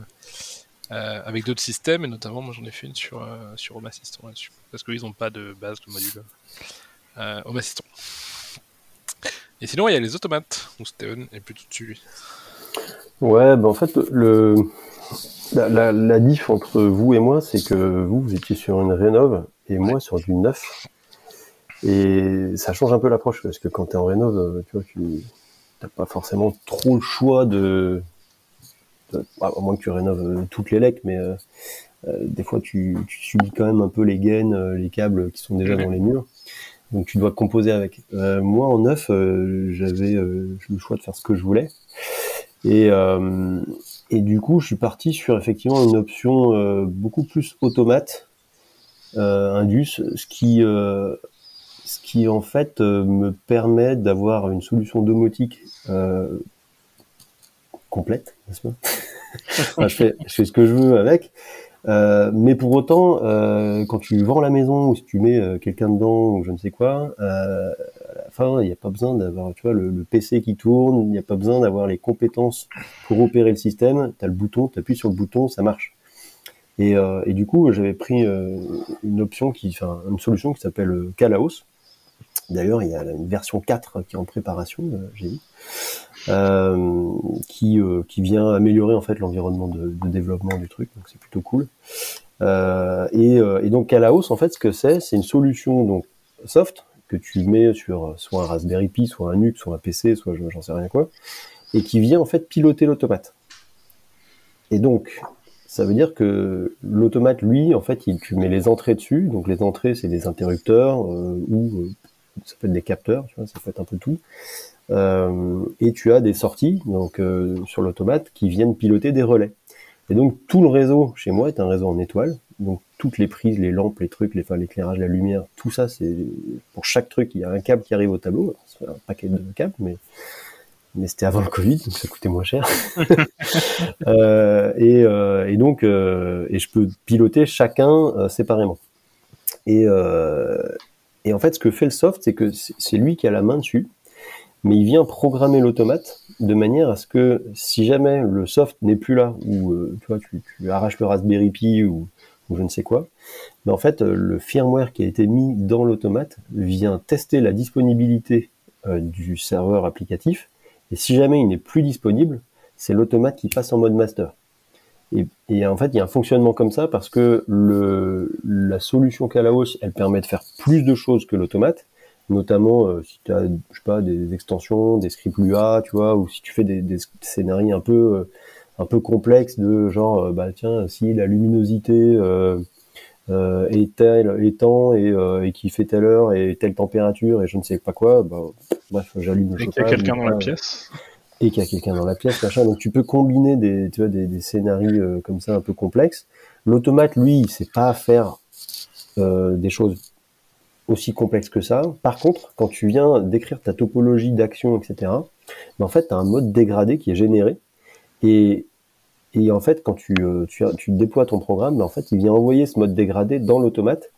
euh, avec d'autres systèmes, et notamment moi j'en ai fait une sur, euh, sur Home Assistant là-dessus, parce qu'ils n'ont pas de base de module euh, Home Assistant. Et sinon, il y a les automates, où Steven est plutôt dessus. Ouais, ben en fait, le, la, la, la diff entre vous et moi, c'est que vous, vous étiez sur une rénov et moi sur du neuf. Et ça change un peu l'approche parce que quand tu es en rénov, tu vois, tu n'as pas forcément trop le choix de. de à moins que tu rénoves euh, toutes les lecs, mais euh, euh, des fois tu, tu subis quand même un peu les gaines, les câbles qui sont déjà dans les murs. Donc tu dois composer avec. Euh, moi en neuf, euh, j'avais euh, le choix de faire ce que je voulais. Et, et du coup, je suis parti sur effectivement une option beaucoup plus automate, Indus, ce qui, ce qui en fait euh, me permet d'avoir une solution domotique euh, complète, n'est-ce pas? Enfin, je, fais, je fais ce que je veux avec. Euh, mais pour autant, euh, quand tu vends la maison ou si tu mets quelqu'un dedans ou je ne sais quoi, à la fin, il n'y a pas besoin d'avoir, tu vois, le, le PC qui tourne, il n'y a pas besoin d'avoir les compétences pour opérer le système. Tu as le bouton, tu appuies sur le bouton, ça marche. Et, euh, et du coup, j'avais pris euh, une option qui, enfin, une solution qui s'appelle Kalaos. D'ailleurs, il y a une version 4 qui est en préparation, euh, j'ai vu, euh, qui, euh, qui vient améliorer en fait l'environnement de, développement du truc, donc c'est plutôt cool. Euh, et, et donc Kalaos, en fait, ce que c'est, c'est une solution donc soft que tu mets sur soit un Raspberry Pi, soit un NUC, soit un PC, soit je- j'en sais rien quoi, et qui vient en fait piloter l'automate. Et donc, ça veut dire que l'automate, lui, en fait, il, tu mets les entrées dessus. Donc les entrées, c'est des interrupteurs ou ça peut être des capteurs, tu vois, ça peut être un peu tout. Euh, et tu as des sorties donc euh, sur l'automate qui viennent piloter des relais. Et donc tout le réseau chez moi est un réseau en étoile. Donc toutes les prises, les lampes, les trucs, les, enfin, l'éclairage, la lumière, tout ça, c'est pour chaque truc, il y a un câble qui arrive au tableau. C'est un paquet de câbles, mais mais c'était avant le Covid, donc ça coûtait moins cher. Euh, et, et donc, et je peux piloter chacun séparément. Et, et en fait, ce que fait le soft, c'est que c'est lui qui a la main dessus, mais il vient programmer l'automate de manière à ce que si jamais le soft n'est plus là, ou euh, tu arraches le Raspberry Pi ou, je ne sais quoi, mais en fait, le firmware qui a été mis dans l'automate vient tester la disponibilité euh, du serveur applicatif, et si jamais il n'est plus disponible, c'est l'automate qui passe en mode master. Et, et en fait, il y a un fonctionnement comme ça parce que le, la solution Calaos, elle permet de faire plus de choses que l'automate, notamment euh, si tu as, je sais pas, des extensions, des scripts Lua, tu vois, ou si tu fais des, des scénarios un peu, euh, un peu complexes de genre, euh, bah tiens, si la luminosité euh, euh, est telle, est temps et, euh, et qui fait telle heure et telle température et je ne sais pas quoi, bah, bref, j'allume le Et qu'il y a chauffage, quelqu'un dans la pièce. Et qu'il y a quelqu'un dans la pièce, machin. Donc tu peux combiner des, tu vois, des, des scénarios euh, comme ça un peu complexes. L'automate, lui, il sait pas faire euh, des choses aussi complexes que ça. Par contre, quand tu viens décrire ta topologie d'action, etc., ben, en fait, tu as un mode dégradé qui est généré. Et, et en fait, quand tu, euh, tu, tu déploies ton programme, ben, en fait, il vient envoyer ce mode dégradé dans l'automate.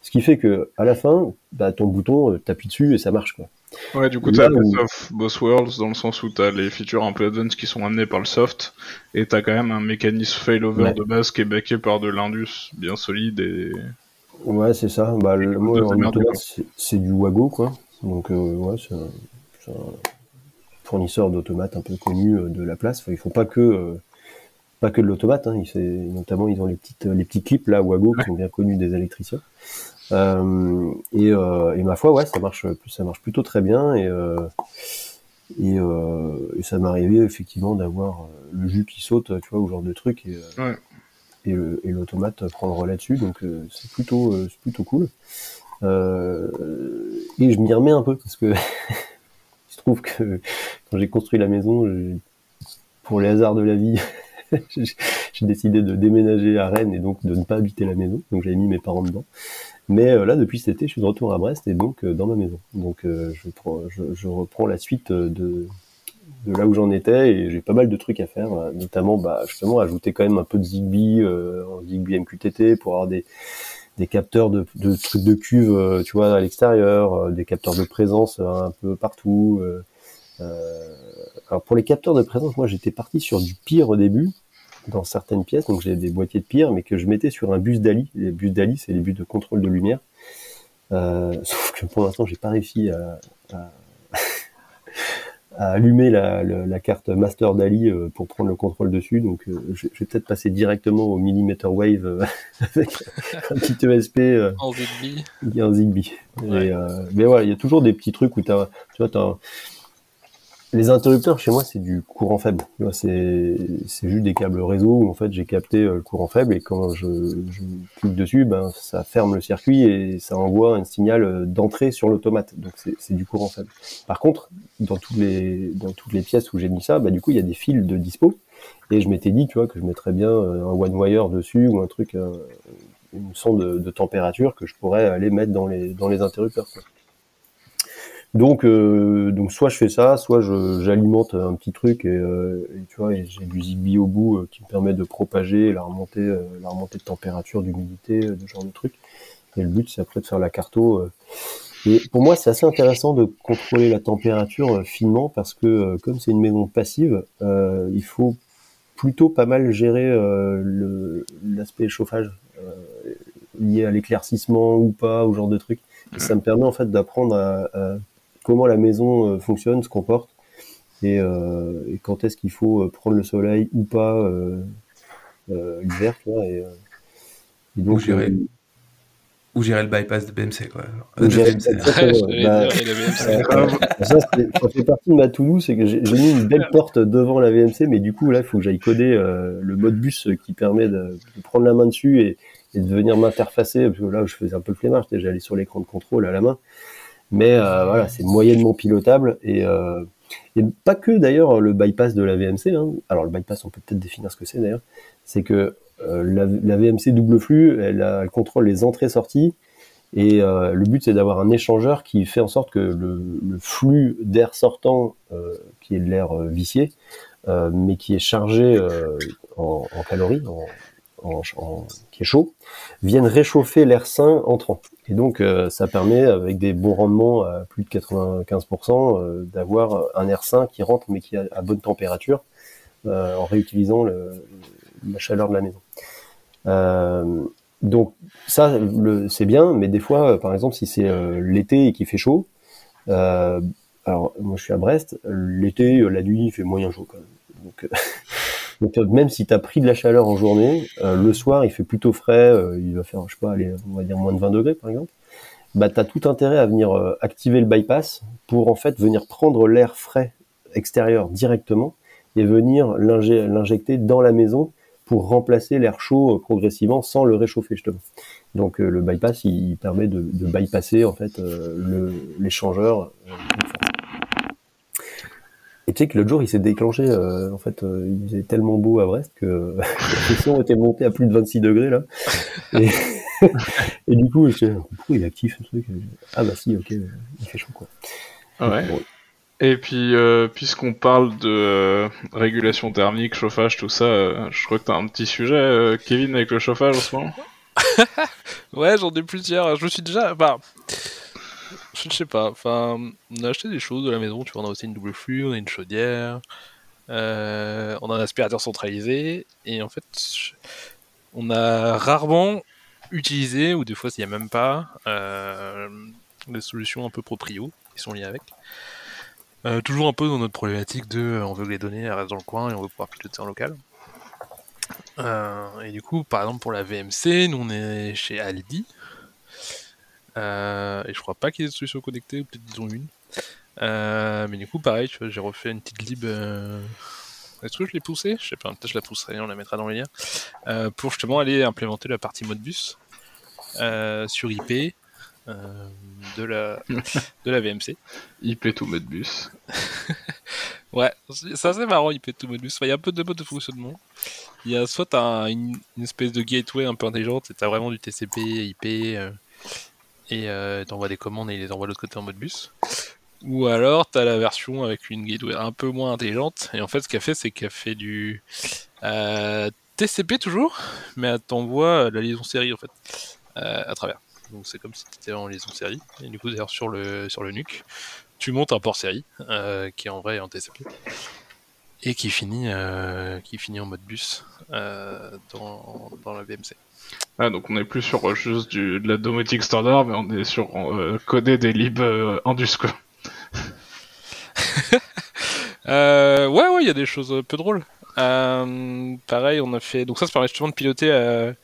Ce qui fait que à la fin, bah, ton bouton, euh, t'appuies dessus et ça marche. Quoi. Ouais, du coup, t'as où- of Boss Worlds dans le sens où t'as les features un peu advanced qui sont amenées par le soft, et t'as quand même un mécanisme failover Ouais. de base qui est backé par de l'Indus bien solide et. Ouais, c'est ça. Bah, le, Écoute, moi, c'est- du Wago, quoi. Donc, euh, ouais, c'est un, fournisseur d'automates un peu connu euh, de la place. Enfin, ils font pas que, euh, pas que de l'automate. Hein. Notamment, ils ont les petites, les petits clips là, Wago, qui sont bien connus des électriciens. Euh, et, euh, et ma foi, ouais, ça marche, ça marche plutôt très bien. Et, euh, et, euh, et ça m'est arrivé effectivement d'avoir euh, le jus qui saute, tu vois, ou genre de truc. Et, Ouais. et, l'automate prend le relais dessus, donc euh, c'est plutôt, euh, c'est plutôt cool. Euh, et je m'y remets un peu parce que il se trouve que quand j'ai construit la maison, pour les hasards de la vie, j'ai j'ai décidé de déménager à Rennes et donc de ne pas habiter la maison. Donc j'avais mis mes parents dedans. Mais euh, là, depuis cet été, je suis de retour à Brest et donc euh, dans ma maison. Donc euh, je, prends, je, je reprends la suite de, de là où j'en étais et j'ai pas mal de trucs à faire, notamment bah, justement ajouter quand même un peu de Zigbee en Zigbee MQTT pour avoir des, des capteurs de, de trucs de cuve, tu vois, à l'extérieur, des capteurs de présence un peu partout. alors pour les capteurs de présence, moi j'étais parti sur du pire au début dans certaines pièces, donc j'ai des boîtiers de pire, mais que je mettais sur un bus d'Ali. Les bus d'Ali, c'est les bus de contrôle de lumière. Euh, sauf que pour l'instant, j'ai pas réussi à, à, à allumer la, la, la carte master d'Ali euh, pour prendre le contrôle dessus. Donc, euh, je, je vais peut-être passer directement au millimeter wave avec un petit ESP euh, En Zigbee. un Zigbee. Ouais. Et, euh, mais voilà, il y a toujours des petits trucs où t'as, tu vois, t'as, les interrupteurs chez moi, c'est du courant faible. C'est, juste des câbles réseau où en fait j'ai capté euh, le courant faible et quand je, je clique dessus, ben ça ferme le circuit et ça envoie un signal euh, d'entrée sur l'automate. Donc c'est, du courant faible. Par contre, dans toutes les, dans toutes les pièces où j'ai mis ça, bah du coup il y a des fils de dispo et je m'étais dit, tu vois, que je mettrais bien euh, un one wire dessus ou un truc, une sonde de, de température que je pourrais aller mettre dans les dans les interrupteurs. quoi. Donc euh, donc soit je fais ça, soit je j'alimente un petit truc et, euh, et tu vois et j'ai du Zigbee au bout euh, qui me permet de propager la remontée euh, la remontée de température, d'humidité, euh, de ce genre de truc. Et le but c'est après de faire la carto. Et pour moi c'est assez intéressant de contrôler la température finement parce que comme c'est une maison passive, euh, il faut plutôt pas mal gérer euh, l'aspect chauffage euh, lié à l'éclaircissement ou pas, ou genre de trucs. Et ça me permet en fait d'apprendre à, à comment la maison euh, fonctionne, se comporte, et, euh, et quand est-ce qu'il faut euh, prendre le soleil ou pas euh, euh, l'hiver. Et, et donc, Ou gérer. le bypass de BMC, quoi. Ou Euh, de gérer- BMC. Exactement, J'allais dire, et la BMC. ça, c'est- ça fait partie de ma to-do, c'est que j'ai mis une belle porte devant la VMC, mais du coup là, il faut que j'aille coder euh, le mode bus qui permet de, de prendre la main dessus et, et de venir m'interfacer, parce que là, je faisais un peu le flemmard, j'allais sur l'écran de contrôle à la main, mais euh, voilà, c'est moyennement pilotable et, euh, et pas que d'ailleurs le bypass de la VMC. Hein. Alors le bypass, on peut peut-être définir ce que c'est d'ailleurs. C'est que euh, la, la VMC double flux, elle, elle contrôle les entrées-sorties et euh, le but c'est d'avoir un échangeur qui fait en sorte que le, le flux d'air sortant, euh, qui est de l'air euh, vicié, mais qui est chargé en, en calories, en, qui est chaud, vienne réchauffer l'air sain entrant. Et donc euh, ça permet, avec des bons rendements à plus de 95%, euh, d'avoir un air sain qui rentre mais qui est à bonne température euh, en réutilisant la chaleur de la maison. Euh, donc ça, c'est bien, mais des fois, euh, par exemple, si c'est euh, l'été et qu'il fait chaud, euh, alors moi je suis à Brest, l'été, euh, la nuit, il fait moyen chaud quand même. Donc, euh, Donc même si tu as pris de la chaleur en journée, euh, le soir il fait plutôt frais, euh, il va faire, je sais pas, aller, on va dire moins de 20 degrés par exemple. Bah tu as tout intérêt à venir euh, activer le bypass pour en fait venir prendre l'air frais extérieur directement et venir l'injecter dans la maison pour remplacer l'air chaud euh, progressivement sans le réchauffer justement. Donc euh, le bypass il, il permet de, de bypasser en fait euh, l'échangeur. Euh. Et tu sais que l'autre jour, il s'est déclenché. euh, en fait, euh, il faisait tellement beau à Brest que la pression était montée à plus de 26 degrés là. Et, et du coup, je sais pourquoi il est actif ce truc? Ah bah si, ok, il fait chaud quoi. Ouais. Bon, Et puis, euh, puisqu'on parle de euh, régulation thermique, chauffage, tout ça, euh, je crois que t'as un petit sujet, euh, Kevin, avec le chauffage en ce moment. Ouais, j'en ai plusieurs. Je me suis déjà. Enfin, je ne sais pas. Enfin, on a acheté des choses de la maison. Tu vois, on a aussi une double flux, on a une chaudière, euh, on a un aspirateur centralisé. Et en fait, on a rarement utilisé, ou des fois, s'il n'y a même pas, euh, des solutions un peu proprio qui sont liées avec. Euh, toujours un peu dans notre problématique de euh, on veut que les données elles restent dans le coin et on veut pouvoir piloter en local. Et du coup, par exemple, pour la VMC, nous on est chez Aldi. Euh, et je crois pas qu'il y ait de solution connectée, ou peut-être qu'ils ont une. Euh, mais du coup, pareil, tu vois, j'ai refait une petite lib. euh, Est-ce que je l'ai poussée? Je sais pas, peut-être je la pousserai, on la mettra dans les liens. Pour justement aller implémenter la partie Modbus euh, sur IP de, la, de la VMC. IP tout Modbus. Ouais, c'est c'est assez marrant, IP tout Modbus. Enfin, Il y a un peu de mode de fonctionnement. Il y a soit un- une, une espèce de gateway un peu intelligente, et t'as vraiment du TCP, IP, et euh, t'envoies des commandes et il les envoie de l'autre côté en mode bus. Ou alors t'as la version avec une gateway un peu moins intelligente, et en fait ce qu'elle fait, c'est qu'elle fait du euh, TCP toujours, mais elle t'envoie la liaison série en fait, euh, à travers. Donc c'est comme si t'étais en liaison série, et du coup d'ailleurs sur le, sur le NUC, tu montes un port série, euh, qui est en vrai en TCP et qui finit, euh, qui finit en mode bus euh, dans, dans la VMC. Ah, donc on est plus sur euh, juste du, de la domotique standard, mais on est sur euh, coder des libs euh, Indus, quoi. Euh, ouais, ouais, il y a des choses un peu drôles. Euh, pareil, on a fait. Donc, ça, ça permet justement de piloter euh,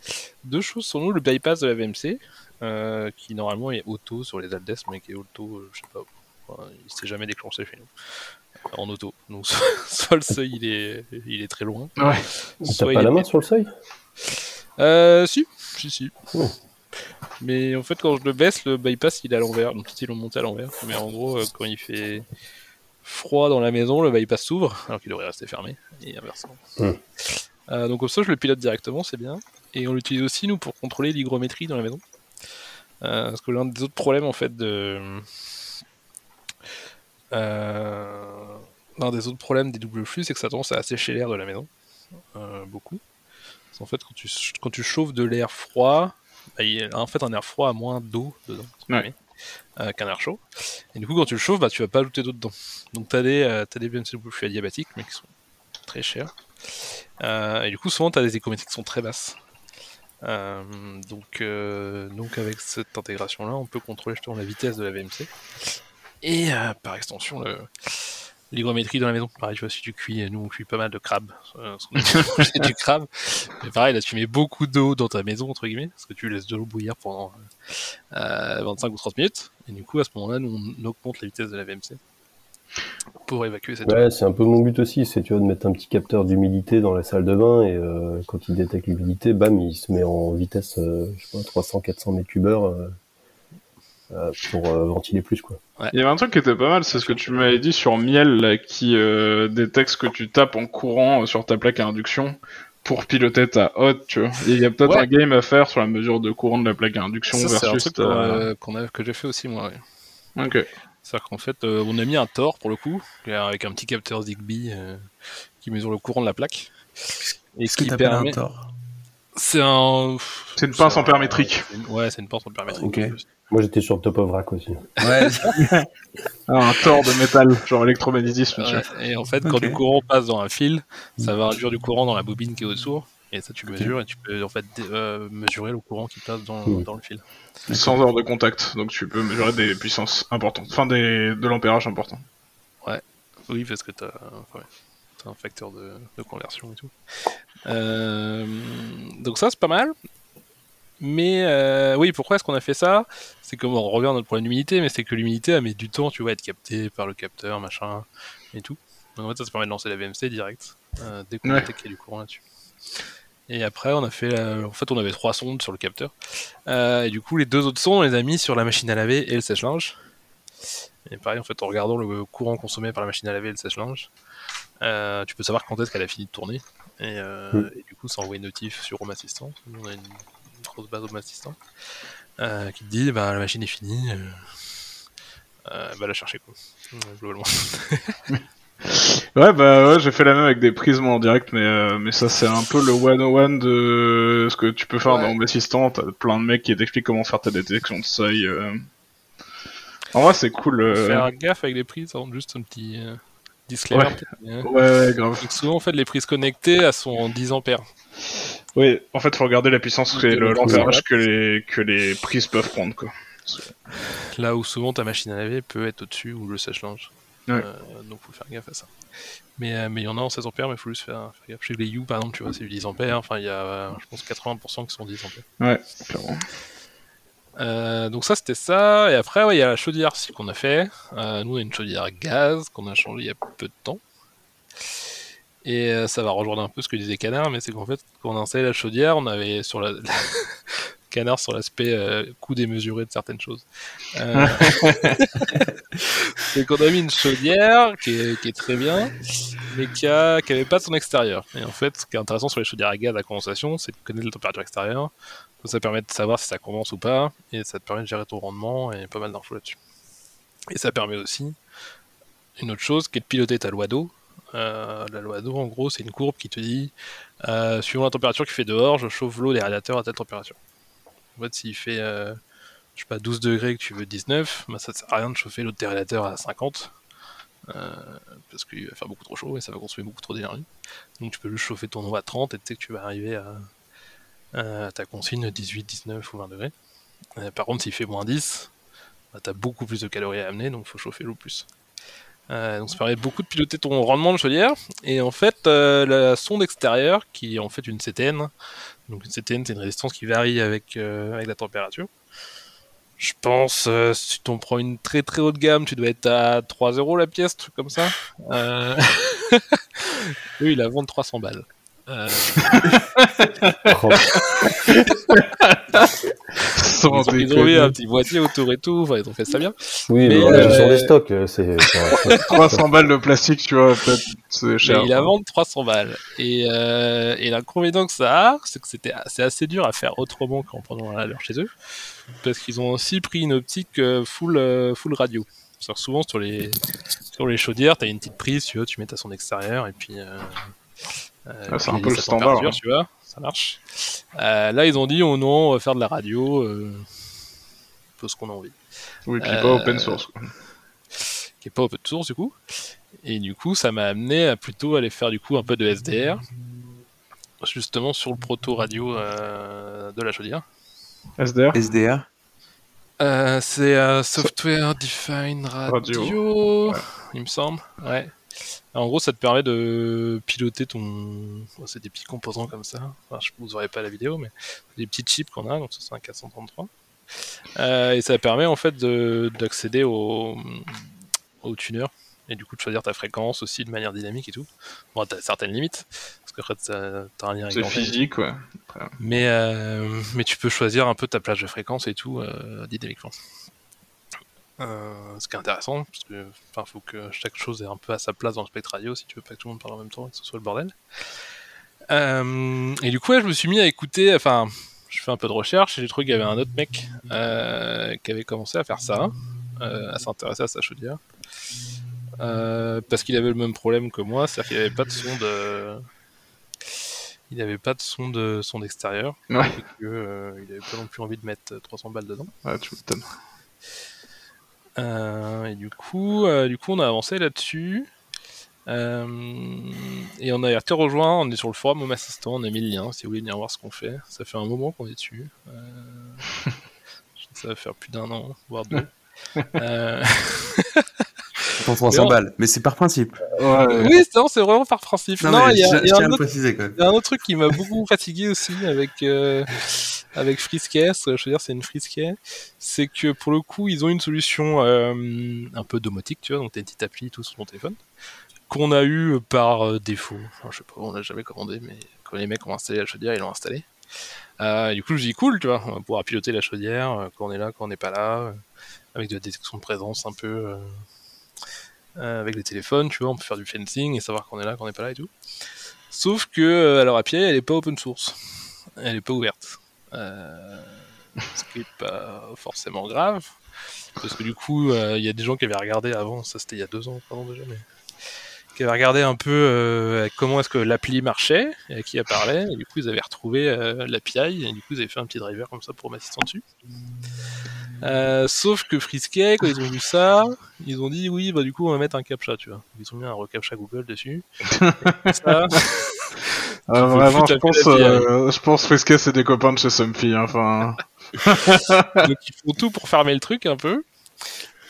deux choses sur nous le bypass de la VMC, euh, qui normalement est auto sur les Aldes, mais qui est auto, euh, je sais pas, enfin, il s'est jamais déclenché chez nous. En auto. Donc, soit, soit le seuil il est, il est très loin. Ouais. T'as soit pas il la est- main sur le seuil? Euh, si, si, si. Oh. Mais en fait, quand je le baisse, le bypass il est à l'envers. Donc, ils l'ont monté à l'envers. Mais en gros, euh, quand il fait froid dans la maison, le bypass s'ouvre, alors qu'il devrait rester fermé, et inversement. Hmm. Euh, donc, comme ça, je le pilote directement, c'est bien. Et on l'utilise aussi, nous, pour contrôler l'hygrométrie dans la maison. Euh, parce que l'un des autres problèmes, en fait, de. Euh... L'un des autres problèmes des doubles flux, c'est que ça tendance à assécher l'air de la maison. Beaucoup. Qu'en fait, quand tu, quand tu chauffes de l'air froid, bah, il y a en fait un air froid a moins d'eau dedans Ouais. euh, qu'un air chaud. Et du coup, quand tu le chauffes, bah, tu vas pas ajouter d'eau dedans. Donc, tu as des, euh, t'as des BMC flux adiabatiques, mais qui sont très chers. Euh, et du coup, souvent, tu as des écométries qui sont très basses. Euh, donc, euh, donc, avec cette intégration-là, on peut contrôler justement la vitesse de la VMC. Et euh, par extension, le, l'hygrométrie dans la maison. Pareil, tu vois, si tu cuis, nous on cuit pas mal de crabes. euh, mangé du crabe. Mais pareil, là tu mets beaucoup d'eau dans ta maison, entre guillemets, parce que tu laisses de l'eau bouillir pendant euh, 25 ou 30 minutes. Et du coup, à ce moment-là, nous on augmente la vitesse de la VMC pour évacuer cette. Ouais, c'est un peu mon but aussi, c'est tu vois de mettre un petit capteur d'humidité dans la salle de bain et euh, quand il détecte l'humidité, bam, il se met en vitesse, euh, je sais pas, 300-400 mètres cube heure euh, pour euh, ventiler plus quoi. Il y avait un truc qui était pas mal, c'est ce que tu m'avais dit sur Miel, là, qui euh, détecte ce que tu tapes en courant euh, sur ta plaque à induction pour piloter ta hotte, tu vois. Et il y a peut-être Ouais. un game à faire sur la mesure de courant de la plaque à induction Ça, c'est un truc qu'on a- que j'ai fait aussi, moi. ouais. Ok. C'est-à-dire qu'en fait, euh, on a mis un Tor pour le coup, avec un petit capteur Zigbee euh, qui mesure le courant de la plaque. Et que qui t'appelles permet. un C'est un. C'est une pince un- ampère-métrique. c'est une- Ouais, c'est une pince en plus. Moi j'étais sur Top of Rack aussi. Ouais, Ah, un tort de métal, genre électromagnétisme, tu. Ouais, Et en fait, quand du courant passe dans un fil, ça va réduire du courant dans la bobine qui est autour. Et ça, tu mesures et tu peux en fait euh, mesurer le courant qui passe dans, Hmm. dans le fil. Sans heures de contact, donc tu peux mesurer des puissances importantes. Enfin, des, de l'ampérage important. Oui, parce que t'as ouais, tout un facteur de, de conversion et tout. Euh, donc ça, c'est pas mal. Mais euh, oui, pourquoi est-ce qu'on a fait ça? C'est comme on revient à notre problème d'humidité, mais c'est que l'humidité a mis du temps, tu vois, à être captée par le capteur, machin, et tout. Donc en fait, ça se permet de lancer la VMC direct, euh, dès qu'on Ouais. détecte qu'il y a du courant là-dessus. Et après, on a fait, la- en fait, on avait trois sondes sur le capteur. Euh, et du coup, les deux autres sondes, on les a mis sur la machine à laver et le sèche-linge. Et pareil, en fait, en regardant le courant consommé par la machine à laver et le sèche-linge, euh, tu peux savoir quand est-ce qu'elle a fini de tourner. Et, euh, Mm. et du coup, ça envoie une notif sur Home Assistant. Nous, on a une, Home Assistant euh, qui te dit bah, la machine est finie. Euh, euh, va la chercher, quoi. Globalement. Ouais, bah ouais, j'ai fait la même avec des prises moi, en direct, mais, euh, mais ça c'est un peu le one-on-one de ce que tu peux faire Ouais. dans Home Assistant. T'as plein de mecs qui t'expliquent comment faire ta détection de seuil. euh. En vrai, c'est cool. euh. Faire gaffe avec les prises, ça rend juste un petit euh, disclaimer. Ouais. ouais, grave. donc souvent, en fait, les prises connectées, elles sont en 10 ampères. Oui, en fait, faut regarder la puissance et Ok, le- donc, l'ampérage ouais. que les, que les prises peuvent prendre, quoi. Là où souvent ta machine à laver peut être au-dessus ou le sèche-linge. Ouais. Euh, donc faut faire gaffe à ça. Mais euh, mais il y en a en 16 ampères, mais il faut juste faire, faire gaffe. Chez les U par exemple, tu vois, c'est du 10 ampères. Enfin, il y a, euh, je pense, 80% qui sont 10 ampères. Ouais, clairement. Euh, donc ça c'était ça. Et après, ouais, il y a la chaudière aussi qu'on a fait. Euh, nous, on a une chaudière gaz qu'on a changée il y a peu de temps. Et euh, ça va rejoindre un peu ce que disait Canard, mais c'est qu'en fait, quand on a installé la chaudière, on avait sur la Canard sur l'aspect euh, coût démesuré de certaines choses. Euh, c'est qu'on a mis une chaudière qui est, qui est très bien, mais qui a qui avait pas de son extérieur. Et en fait, ce qui est intéressant sur les chaudières à gaz à condensation, c'est de connaître la température extérieure. Ça permet de savoir si ça condense ou pas, et ça te permet de gérer ton rendement et pas mal d'infos là-dessus. Et ça permet aussi une autre chose qui est de piloter ta loi d'eau. Euh, la loi d'eau, en gros, c'est une courbe qui te dit, euh, suivant la température qu'il fait dehors, je chauffe l'eau des radiateurs à telle température. En fait, s'il fait, euh, je sais pas, 12 degrés et que tu veux 19, bah, ça ne sert à rien de chauffer l'eau de tes radiateurs à 50, euh, parce qu'il va faire beaucoup trop chaud et ça va consommer beaucoup trop d'énergie. Donc tu peux juste chauffer ton eau à 30 et tu sais que tu vas arriver à, ta consigne 18, 19 ou 20 degrés. Par contre, s'il fait moins 10, bah, tu as beaucoup plus de calories à amener, donc il faut chauffer l'eau plus. Euh, donc ça permet beaucoup de piloter ton rendement de chaudière. Et en fait, euh, la sonde extérieure, qui est en fait une CTN, donc une CTN c'est une résistance qui varie avec, euh, la température. Je pense, si tu prends une très très haute gamme, tu dois être à 3 euros la pièce, truc comme ça. Oui, il la vend 300 balles. Euh, ils ont, ils ont déconner. mis un petit boîtier autour et tout, enfin, ils ont fait ça bien. oui, Mais, mais, euh, des stocks, euh, c'est. c'est- 300 balles de plastique, tu vois, c'est Mais cher. il la vend 300 balles. Et, euh, et l'inconvénient que ça a, c'est que c'était c'est assez dur à faire autrement qu'en prenant la leur chez eux. Parce qu'ils ont aussi pris une optique euh, full, euh, full radio. Souvent sur les, sur les chaudières, tu as une petite prise, tu, vois, tu mets ta son extérieur et puis. Euh, euh, Ah, c'est puis un peu le standard, hein. Tu vois, ça marche. Euh, là, ils ont dit, oh non, on va faire de la radio. Euh, un peu ce qu'on a envie. Oui, puis euh, pas open source. quoi. qui est pas open source du coup. Et du coup, ça m'a amené à plutôt aller faire du coup un peu de SDR, justement sur le proto radio euh, de la chaudière. SDR SDR Euh, c'est euh, Software Defined Radio, Radio. il me semble. Ouais. En gros, ça te permet de piloter ton. c'est des petits composants comme ça. Enfin, je vous aurez pas la vidéo, mais des petits chips qu'on a, donc ça c'est un 433. Euh, et ça permet en fait de- d'accéder au, au tuner et du coup de choisir ta fréquence aussi de manière dynamique et tout. Bon, t'as certaines limites parce que après t'as un lien avec C'est physique, ouais. Mais, euh, mais tu peux choisir un peu ta plage de fréquence et tout euh, dynamiquement. Euh, ce qui est intéressant, parce que faut que chaque chose ait un peu à sa place dans le spectre radio si tu veux pas que tout le monde parle en même temps et que ce soit le bordel. Euh, et du coup, ouais, je me suis mis à écouter, enfin, je fais un peu de recherche et j'ai trouvé qu'il y avait un autre mec euh, qui avait commencé à faire ça, à s'intéresser à sa chaudière. Parce qu'il avait le même problème que moi, c'est-à-dire qu'il n'avait pas de son de. Il n'avait pas de son de son extérieur Ouais, et que il avait pas non plus envie de mettre 300 balles dedans. ouais tu m'étonnes. Euh, et du coup, euh, du coup, on a avancé là-dessus. Euh, et on a été rejoint, on est sur le forum Home Assistant, on a mis le lien si vous voulez venir voir ce qu'on fait. Ça fait un moment qu'on est dessus. Euh, ça va faire plus d'un an, voire deux. Euh, pour 300 Mais on- balles. Mais c'est par principe. Oui, c'est non, c'est vraiment par principe. Non, il y a, y un autre préciser quand même. Il y a un autre truc qui m'a beaucoup fatigué aussi avec euh, avec Friskes, je veux dire c'est une Frisket, c'est que pour le coup ils ont une solution euh, un peu domotique, tu vois, donc t'as une petite appli tout sur ton téléphone, qu'on a eu par euh, défaut. Enfin, je sais pas, on l'a jamais commandé, mais quand les mecs ont installé la chaudière, ils l'ont installé. Euh, et du coup je dis cool, tu vois, on va pouvoir piloter la chaudière euh, quand on est là, quand on n'est pas là, avec de la détection de présence un peu. avec les téléphones, tu vois, on peut faire du fencing et savoir qu'on est là, qu'on n'est pas là et tout. Sauf que alors pied, elle est pas open source, elle est pas ouverte. Euh, ce qui est pas forcément grave, parce que du coup, euh, il y a des gens qui avaient regardé avant, ça c'était il y a deux ans, pardon déjà, mais qui avaient regardé un peu euh, comment est-ce que l'appli marchait et à qui elle parlait, et du coup ils avaient retrouvé l'API et du coup ils avaient fait un petit driver comme ça pour m'assister dessus. Sauf que Frisket, quand ils ont vu ça, ils ont dit oui, bah du coup on va mettre un captcha, tu vois. Ils ont mis un recaptcha Google dessus. Faut vraiment, plus je pense, euh, je pense c'est des copains de chez Sumpy. hein, Enfin, Donc ils font tout pour fermer le truc un peu.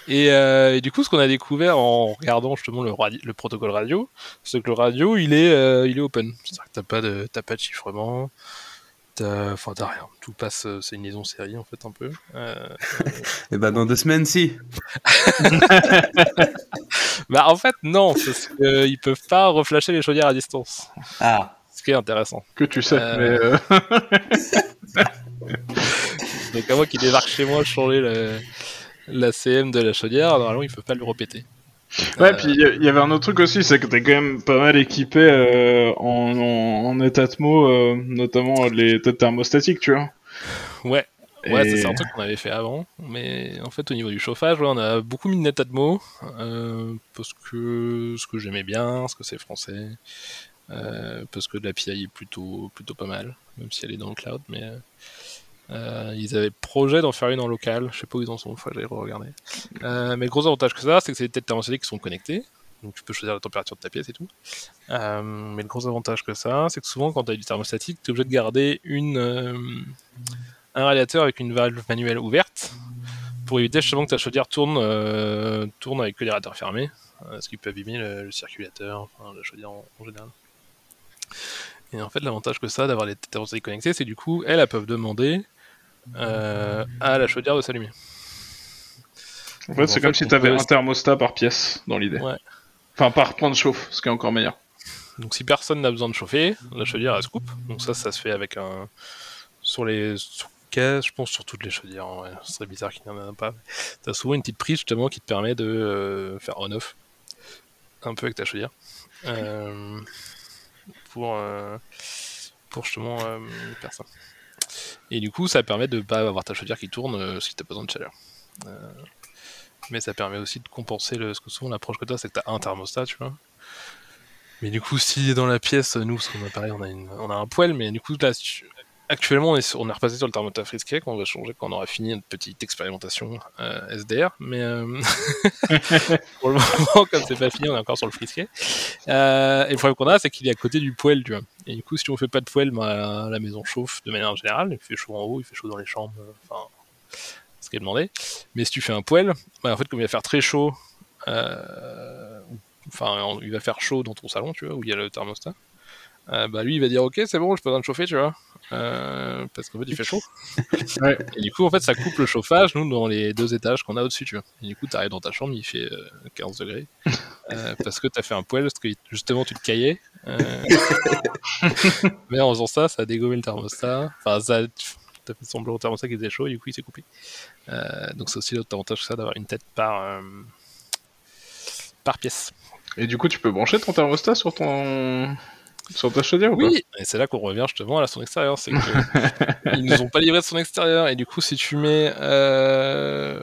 Et, euh, et du coup, ce qu'on a découvert en regardant justement le, radi- le protocole radio, c'est que le radio, il est, euh, il est open. C'est-à-dire que t'as pas de, t'as pas de chiffrement, t'as, enfin t'as rien. Tout passe, euh, c'est une liaison série en fait un peu. Euh, Et bah dans deux semaines, si. Bah en fait non, parce qu'ils peuvent pas reflasher les chaudières à distance. Ah. Intéressant. que tu sais, Euh, mais euh, Donc à moi qui débarque chez moi changer le, la CM de la chaudière, normalement ils peuvent pas le répéter. Ouais, Euh, puis il y, y avait un autre truc aussi, c'est que t'es quand même pas mal équipé euh, en, en, en état-de-mots, euh, notamment les têtes thermostatiques, tu vois. Ouais. Ouais, Et- c'est un truc qu'on avait fait avant, mais en fait au niveau du chauffage, ouais, on a beaucoup mis de Netatmo, euh, parce que ce que j'aimais bien, parce que c'est français, parce que l'API est plutôt, plutôt pas mal, même si elle est dans le cloud, mais euh, euh, ils avaient projet d'en faire une en local, je sais pas où ils en sont, il faut que j'aille regarder. Euh, mais le gros avantage que ça, c'est que c'est des têtes thermostatiques qui sont connectées, donc tu peux choisir la température de ta pièce et tout. Euh, mais le gros avantage que ça, c'est que souvent quand tu as du thermostatique, tu es obligé de garder euh, un radiateur avec une valve manuelle ouverte pour éviter justement que ta chaudière tourne, euh, tourne avec que les radiateurs fermés, euh, ce qui peut abîmer le, circulateur, enfin la chaudière en général. Et en fait, l'avantage que ça d'avoir les thermostatiques connectés, c'est du coup, elles, elles peuvent demander euh, à la chaudière de s'allumer. En fait, c'est comme fait, si t'avais peut- un thermostat par pièce, dans l'idée. Ouais. Enfin, par point de chauffe, ce qui est encore meilleur. Donc si personne n'a besoin de chauffer, la chaudière elle se coupe. Donc ça, ça se fait avec un sur les sur je pense sur toutes les chaudières. vrai. Ce serait bizarre qu'il n'y en ait pas. T'as souvent une petite prise justement qui te permet de euh, faire on-off un peu avec ta chaudière Euh, pour euh, pour justement euh, faire ça. Et du coup, ça permet de pas avoir ta chaudière qui tourne euh, si t'as pas besoin de chaleur. Mais ça permet aussi de compenser le. Parce que souvent, l'approche que t'as, c'est que t'as un thermostat, tu vois. Mais du coup, si dans la pièce, nous, parce qu'on a pareil, on a, une- on a un poêle, mais du coup, là, si- actuellement, on est, on repassé sur le thermostat Frisket, qu'on va changer quand on aura fini notre petite expérimentation euh, SDR. Mais euh, pour le moment, comme c'est pas fini, on est encore sur le Frisket. Euh, et le problème qu'on a, c'est qu'il est à côté du poêle, tu vois. Et du coup, si on fait pas de poêle, bah, la maison chauffe de manière générale. Il fait chaud en haut, il fait chaud dans les chambres, enfin, ce qui est demandé. Mais si tu fais un poêle, bah, en fait, comme il va faire très chaud, enfin, en- il va faire chaud dans ton salon, tu vois, où il y a le thermostat. bah lui, il va dire ok, c'est bon, j'ai pas besoin de chauffer, tu vois, euh, parce qu'en fait, il fait chaud. Ouais. Et du coup, en fait, ça coupe le chauffage, nous, dans les deux étages qu'on a au-dessus, tu vois. Et du coup, t'arrives dans ta chambre, il fait euh, 15 degrés, euh, parce que t'as fait un poêle, parce que justement, tu te caillais. euh, mais en faisant ça, ça a dégommé le thermostat. Enfin, ça, t'as fait semblant au thermostat qui faisait chaud, et du coup, il s'est coupé. Donc c'est aussi l'autre avantage que ça d'avoir une tête par par pièce. Et du coup, tu peux brancher ton thermostat sur ton sur ta chaudière ou Oui, et c'est là qu'on revient justement à son extérieur, c'est que ils nous ont pas livré de son extérieur et du coup si tu mets euh...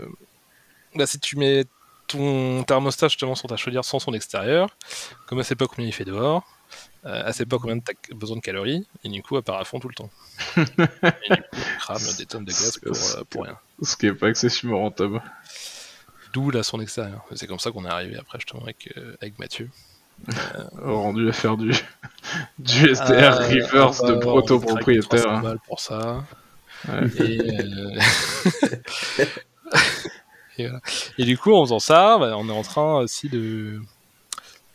bah, si tu mets ton thermostat justement sur ta chaudière sans son extérieur, comme elle sait pas combien il fait dehors, euh, elle sait pas combien t'as besoin de calories et du coup elle part à fond tout le temps. et du coup tu crames des tonnes de gaz pour, euh, pour rien. Ce qui est pas excessivement rentable. D'où la son extérieur. C'est comme ça qu'on est arrivé après justement avec, euh, avec Mathieu. Rendu à faire du du SDR Euh, reverse de va- proto on craque 300 propriétaire. balles pour ça. Ouais. Et, euh, Et, voilà. Et du coup, en faisant ça, bah, on est en train aussi de.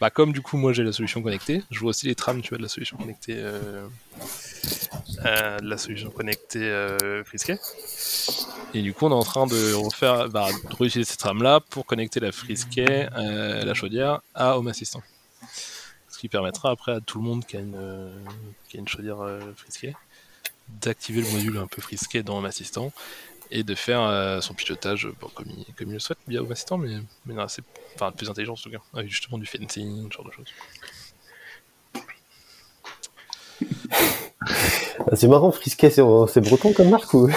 Bah, comme du coup, moi j'ai la solution connectée, je vois aussi les trames, tu vois, de la solution connectée. Euh... euh, de la solution connectée euh, Frisquet. Et du coup, on est en train de refaire, bah, de réutiliser ces trames-là pour connecter la Frisquet, euh, la chaudière, à Home Assistant. Ce qui permettra après à tout le monde qui a une, euh, qui a une chaudière euh, Frisquet d'activer le module un peu Frisquet dans Home Assistant et de faire euh, son pilotage bon, comme, il, comme il le souhaite via Home Assistant, mais, mais non, c'est enfin, plus intelligent en tout cas, avec justement du fencing, ce genre de choses. Ah, C'est marrant, Frisquet, c'est c'est breton comme marque ou?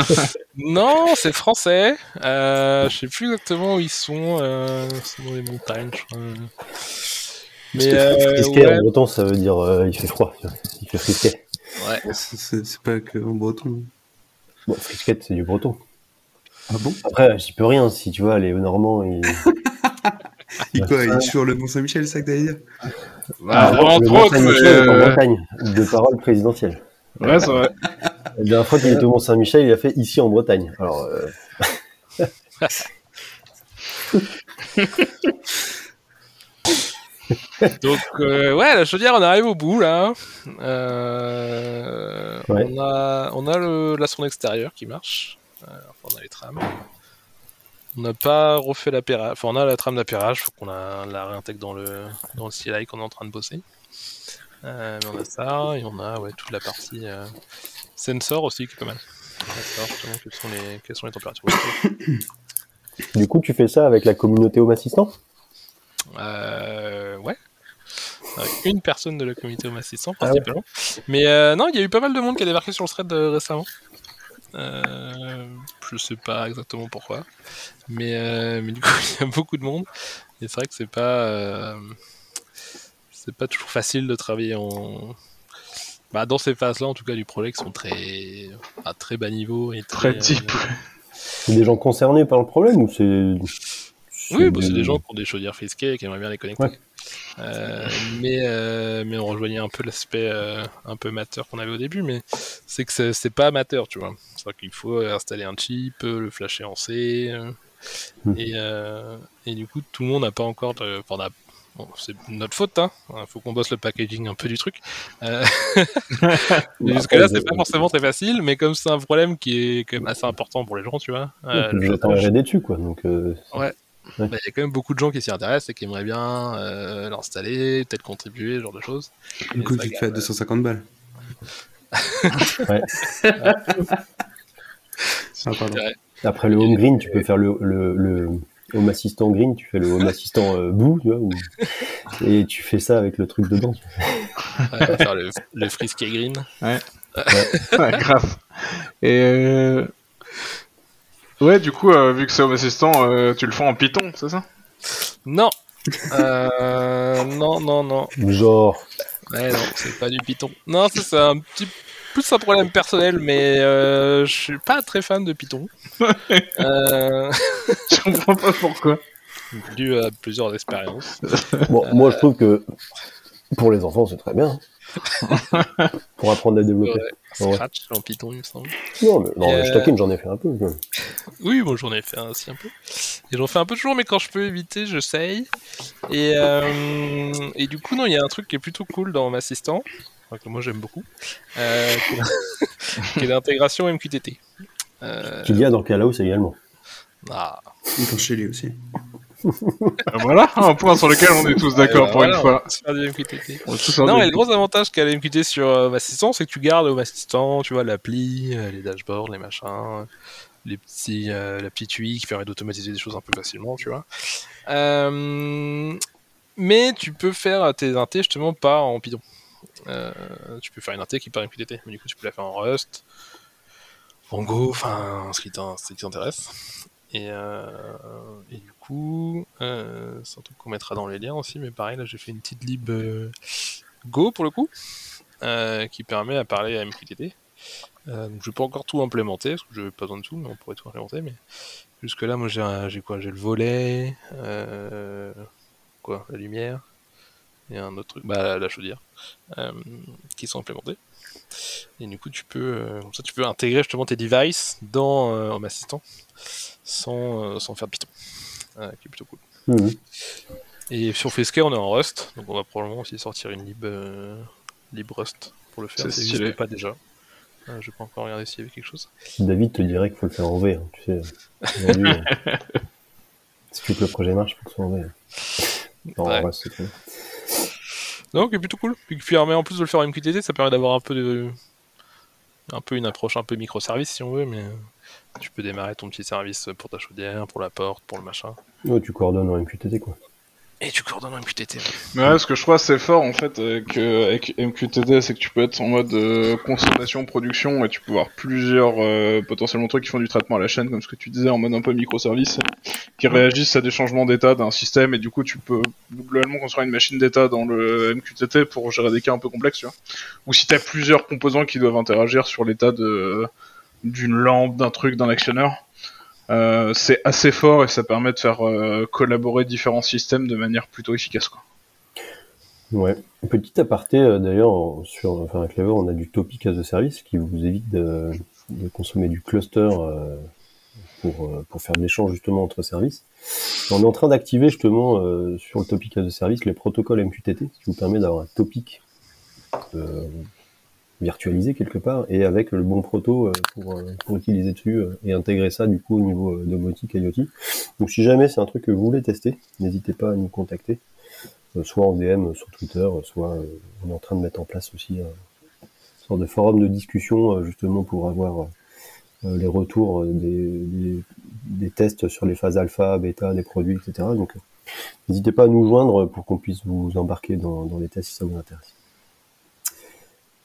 Non, c'est français. Euh, je sais plus exactement où ils sont. Euh, ils sont dans les montagnes, je crois. Mais euh, Frisquet ouais, en breton, ça veut dire euh, il fait froid. Il fait Frisquet. ouais. C'est- pas que en breton. Bon, Frisquet, c'est du breton. Ah bon? Après, j'y peux rien si tu vois, les Normands, ils... Il quoi Il est sur le Mont Saint-Michel, c'est ça que t'allais dire? Bah, le entre Mont autres, mais, en euh, Bretagne, de parole présidentielle. Ouais, c'est vrai. La dernière fois qu'il était au Mont Saint-Michel, il a fait ici en Bretagne. Alors, euh, Donc euh, ouais, la chaudière, on arrive au bout là. Euh, Ouais. On a, on a le, la sonde extérieure qui marche. Euh, enfin, on a les trames. On n'a pas refait l'appairage. Enfin, on a la trame d'appairage. Faut qu'on la, la réintègre dans le dans le CLI qu'on est en train de bosser. Euh, mais on a ça et on a ouais toute la partie euh, sensor aussi qui est pas mal. Justement quelles sont les quelles sont les températures. du coup, tu fais ça avec la communauté Home Assistant? Euh, ouais. Avec une personne de la communauté Home Assistant, Ah ouais. principalement. Mais euh, non, il y a eu pas mal de monde qui a débarqué sur le thread euh, récemment. Euh, je sais pas exactement pourquoi. Mais, euh, mais du coup, il y a beaucoup de monde. Et c'est vrai que c'est pas. euh, c'est pas toujours facile de travailler en. Bah, dans ces phases-là, en tout cas, du projet, qui sont très. à très bas niveau et Très très, deep. euh, C'est des gens concernés par le problème ou c'est... Oui, bah, c'est des gens qui ont des chaudières frisquées et qui aimeraient bien les connecter. Ouais. Euh, mais, euh, mais on rejoignait un peu l'aspect euh, un peu amateur qu'on avait au début, mais c'est que c'est- pas amateur, tu vois. C'est vrai qu'il faut installer un chip, le flasher en C, Hmm. et, et du coup, tout le monde n'a pas encore. de- enfin, on a- bon, c'est notre faute, hein. Faut qu'on bosse le packaging un peu du truc. Euh, Jusque-là, c'est pas forcément très facile, mais comme c'est un problème qui est quand même assez important pour les gens, tu vois. euh, le J'attends R&D dessus, quoi. Donc, euh, bah, Il y a quand même beaucoup de gens qui s'y intéressent et qui aimeraient bien euh, l'installer, peut-être contribuer, ce genre de choses. Du coup, tu te fais à euh, 250 balles. Ouais. Ah. Ouais. après le Home Green, tu peux faire le, le, le Home Assistant Green, tu fais le Home Assistant euh, Blue, tu vois, ou- et tu fais ça avec le truc dedans. Ouais, on va faire le, le frisky green. Ouais, grave. Et euh... ouais, du coup, euh, vu que c'est Home Assistant, euh, tu le fais en Python, c'est ça? Non Euh, Non, non, non. Genre, Ouais, non, c'est pas du Python. Non, ça, c'est un petit plus un problème personnel, mais euh, je suis pas très fan de Python. euh, Je comprends pas pourquoi. dû à plusieurs expériences. bon, moi je trouve que pour les enfants c'est très bien. pour apprendre à développer. Ouais, Ouais. Scratch en Python, il me semble. Non, mais, non, je euh, taquine, j'en ai fait un peu. je- Oui, moi j'en ai fait un aussi un peu. Et j'en fais un peu toujours, mais quand je peux éviter, j'essaye. Et, euh, et du coup, non, il y a un truc qui est plutôt cool dans M'Assistant, que moi j'aime beaucoup, euh, qui est- l'intégration MQTT. Euh, Qu'il y a dans Calaos également. ah, Dans chez lui aussi. Euh, voilà, un point sur lequel on est tous d'accord euh, pour voilà, une fois. On en Non, et le gros avantage qu'a la MQTT sur euh, M'Assistant, c'est que tu gardes Home Assistant, tu vois, l'appli, euh, les dashboards, les machins, les petits, euh, la petite UI qui permet d'automatiser des choses un peu facilement, tu vois. Euh, mais tu peux faire tes intés justement pas en Python. Euh, tu peux faire une inté qui part MQTT, mais du coup tu peux la faire en Rust, en Go, enfin ce qui t'intéresse. Et, euh, et du coup, euh, c'est un truc qu'on mettra dans les liens aussi, mais pareil, là j'ai fait une petite lib euh, Go pour le coup, qui permet à parler à MQTT. Euh, donc je vais pas encore tout implémenter, parce que je n'ai pas besoin de tout, mais on pourrait tout implémenter. Mais jusque là, moi j'ai quoi? J'ai le volet, quoi, la lumière, et un autre truc, bah, la chaudière, euh, qui sont implémentés. Et du coup, tu peux, euh, comme ça, tu peux intégrer justement tes devices dans euh, Home Assistant sans, euh, sans faire de Python, euh, qui est plutôt cool. Mhm. Et sur Fesca, on est en Rust, donc on va probablement aussi sortir une lib, euh, lib Rust pour le faire. C'est stylé. n'existe pas déjà. Euh, je vais pas encore regarder s'il y avait quelque chose. David te dirait qu'il faut le faire en V, hein, tu sais. Si tu veux que le projet marche, il faut que ce soit en V. Non, Ouais. en. Non, qui plutôt cool. Puis, puis, mais en plus de le faire en MQTT, ça permet d'avoir un peu de. Un peu une approche un peu microservice si on veut, mais tu peux démarrer ton petit service pour ta chaudière, pour la porte, pour le machin. Ouais, tu coordonnes en MQTT, quoi. Et tu coordonnes en MQTT. Mais ouais, ce que je trouve assez fort en fait avec, euh, avec MQTT, c'est que tu peux être en mode euh, consommation, production, et tu peux avoir plusieurs euh, potentiellement trucs qui font du traitement à la chaîne, comme ce que tu disais, en mode un peu microservice, qui réagissent à des changements d'état d'un système, et du coup tu peux globalement construire une machine d'état dans le MQTT pour gérer des cas un peu complexes, tu vois. Ou si t'as plusieurs composants qui doivent interagir sur l'état de d'une lampe, d'un truc, d'un actionneur. Euh, c'est assez fort et ça permet de faire euh, collaborer différents systèmes de manière plutôt efficace. Ouais. Petit aparté, euh, d'ailleurs, sur, enfin, Clever, on a du topic as a service qui vous évite de, consommer du cluster pour, pour faire de l'échange justement entre services. On est en train d'activer justement sur le topic as a service les protocoles MQTT, ce qui vous permet d'avoir un topic virtualisé quelque part et avec le bon proto euh, pour, euh, pour utiliser dessus euh, et intégrer ça du coup au niveau euh, domotique IoT. Donc si jamais c'est un truc que vous voulez tester, n'hésitez pas à nous contacter soit en DM sur Twitter, soit on est en train de mettre en place aussi une sorte de forum de discussion justement pour avoir les retours des, des, des tests sur les phases alpha, bêta des produits, etc. Donc n'hésitez pas à nous joindre pour qu'on puisse vous embarquer dans, dans les tests si ça vous intéresse.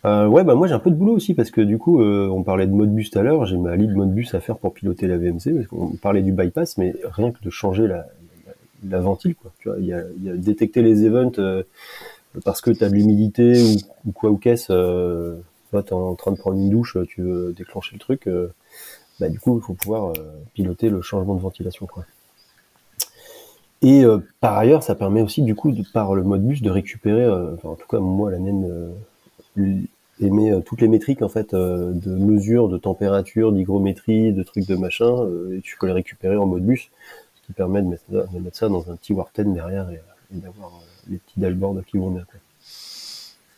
Euh, ouais, bah moi j'ai un peu de boulot aussi parce que du coup euh, on parlait de Modbus tout à l'heure, j'ai ma lead Modbus à faire pour piloter la VMC. Parce qu'on parlait du bypass, mais rien que de changer la, la, la ventile, quoi. Tu vois, il y a, y a détecter les events euh, parce que tu as de l'humidité ou, ou quoi ou qu'est-ce. Euh, tu es en train de prendre une douche, tu veux déclencher le truc. euh, bah, du coup, il faut pouvoir euh, piloter le changement de ventilation, quoi. Et euh, par ailleurs, ça permet aussi, du coup, de, par le Modbus, de récupérer, euh, enfin, en tout cas, moi, la mienne émet euh, toutes les métriques en fait euh, de mesure, de température, d'hygrométrie, de trucs de machin, euh, et tu peux les récupérer en Modbus, ce qui permet de mettre, ça- de mettre ça dans un petit Warten derrière et, et d'avoir les petits dashboards qui vont bien.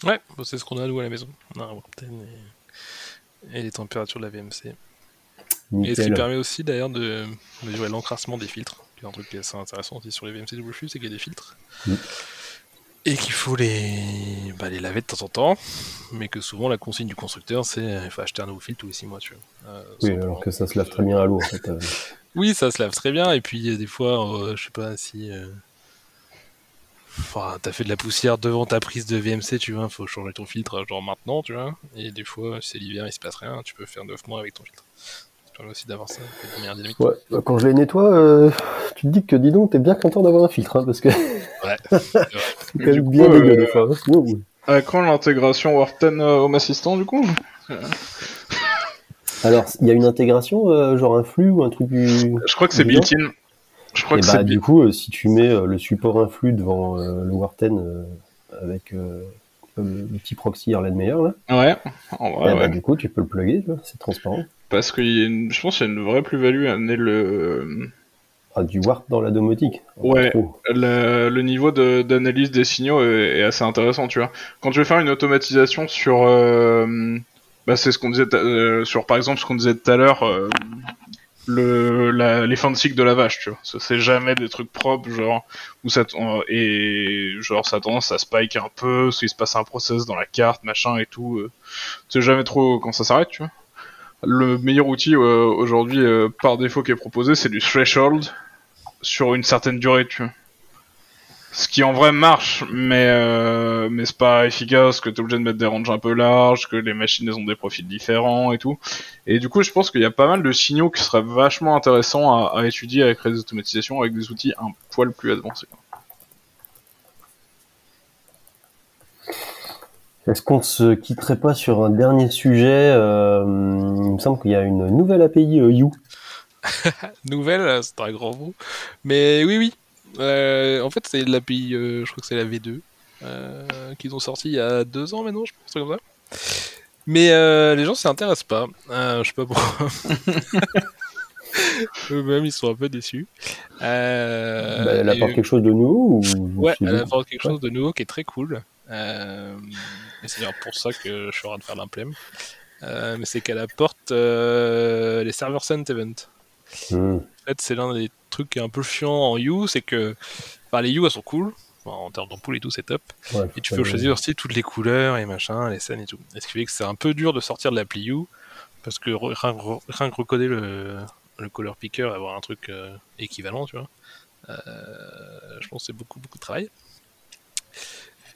Ouais, c'est ce qu'on a nous à la maison. On a un Warten et... et les températures de la VMC. Et ce qui permet aussi d'ailleurs de mesurer l'encrassement des filtres. qui est un truc qui est assez intéressant aussi sur les VMC flux, c'est qu'il y a des filtres. Mm. Et qu'il faut les... Bah, les laver de temps en temps, mais que souvent la consigne du constructeur c'est euh, il faut acheter un nouveau filtre tous les 6 mois. Tu vois. Euh, Oui, alors que ça se lave très bien à l'eau en fait. euh. Oui, ça se lave très bien, et puis des fois, euh, je sais pas si. Enfin, t'as fait de la poussière devant ta prise de VMC, tu vois, faut changer ton filtre genre maintenant, tu vois. Et des fois, c'est l'hiver, il se passe rien, tu peux faire 9 mois avec ton filtre. Ça permet aussi d'avoir ça de manière dynamique. Ouais, bah, quand je les nettoie, euh, tu te dis que dis donc, t'es bien content d'avoir un filtre, hein, parce que Ouais. c'est Mais quand du même coup, bien euh, dégueu des fois. hein. Wow. À quand l'intégration Warten euh, Home Assistant du coup? Alors, il y a une intégration, euh, genre un flux ou un truc du. Je crois que c'est built-in. Je crois Et que bah, c'est du coup, euh, si tu mets euh, le support influx devant euh, le Warten euh, avec euh, le petit proxy Erlenmeyer, là, Ouais, eh bah, ouais. du coup, tu peux le plugger, c'est transparent. Parce que y a une- je pense qu'il y a une vraie plus-value à amener le, Ah, du Wart dans la domotique. Ouais. Le, le niveau de- d'analyse des signaux est, est assez intéressant, tu vois. Quand tu veux faire une automatisation sur, euh, bah c'est ce qu'on disait, euh, sur par exemple ce qu'on disait tout à l'heure, euh, le, la, les fins de cycle de la vache, tu vois. Ça, C'est jamais des trucs propres, genre où ça et genre ça a tendance à spike un peu, qu'il se passe un process dans la carte, machin et tout. Tu sais jamais trop quand ça s'arrête, tu vois. Le meilleur outil euh, aujourd'hui euh, par défaut qui est proposé, c'est du threshold sur une certaine durée, tu vois. Ce qui en vrai marche, mais euh, mais c'est pas efficace, que t'es obligé de mettre des ranges un peu larges, que les machines ont des profils différents et tout. Et du coup, je pense qu'il y a pas mal de signaux qui seraient vachement intéressants à, à étudier avec les automatisations, avec des outils un poil plus avancés. Est-ce qu'on se quitterait pas sur un dernier sujet euh, Il me semble qu'il y a une nouvelle API euh, You. Nouvelle, euh, c'est un grand mot. Mais oui, oui. Euh, en fait, c'est l'API, je crois que c'est la V2. euh, qu'ils ont sorti il y a deux ans maintenant, je pense, comme ça. Mais les gens s'y intéressent pas. Je sais pas pourquoi. Eux-mêmes, ils sont un peu déçus. Euh, Bah, elle et- apporte quelque chose de nouveau ou Ouais, elle apporte quelque chose de nouveau qui est très cool. Euh, et c'est d'ailleurs pour ça que je suis en train de faire l'implème. Euh, mais c'est qu'elle apporte euh, les serveurs sent event. Hmm. En fait, c'est l'un des trucs qui est un peu chiant en You, c'est que enfin, les You elles sont cool. Enfin, en termes d'ampoule et tout, c'est top. Ouais, Et tu peux choisir aussi toutes les couleurs et machin, les scènes et tout. Et ce qui fait que c'est un peu dur de sortir de l'appli You, parce que rien que recoder le, le color picker et avoir un truc euh, équivalent, tu vois. Euh, je pense que c'est beaucoup, beaucoup de travail.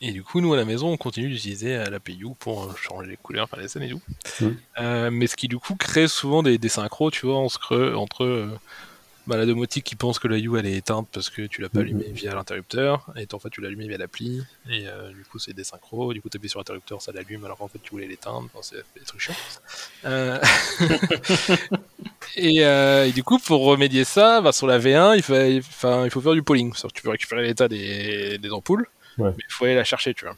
Et du coup, nous à la maison, on continue d'utiliser euh, l'API You pour euh, changer les couleurs, faire les scènes et tout. Mhm. Euh, mais ce qui du coup crée souvent des, des synchros, tu vois, entre, entre euh, bah, la domotique qui pense que la U elle est éteinte parce que tu l'as pas Mhm. allumée via l'interrupteur, et en fait tu l'as allumée via l'appli, et euh, du coup c'est des synchros, du coup tu appuies sur l'interrupteur, ça l'allume alors qu'en fait tu voulais l'éteindre, enfin, c'est des trucs chiants. Et, et du coup pour remédier ça, bah, sur la V1 il faut, enfin, il faut faire du polling, que tu peux récupérer l'état des, des ampoules, Ouais. mais il faut aller la chercher, tu vois.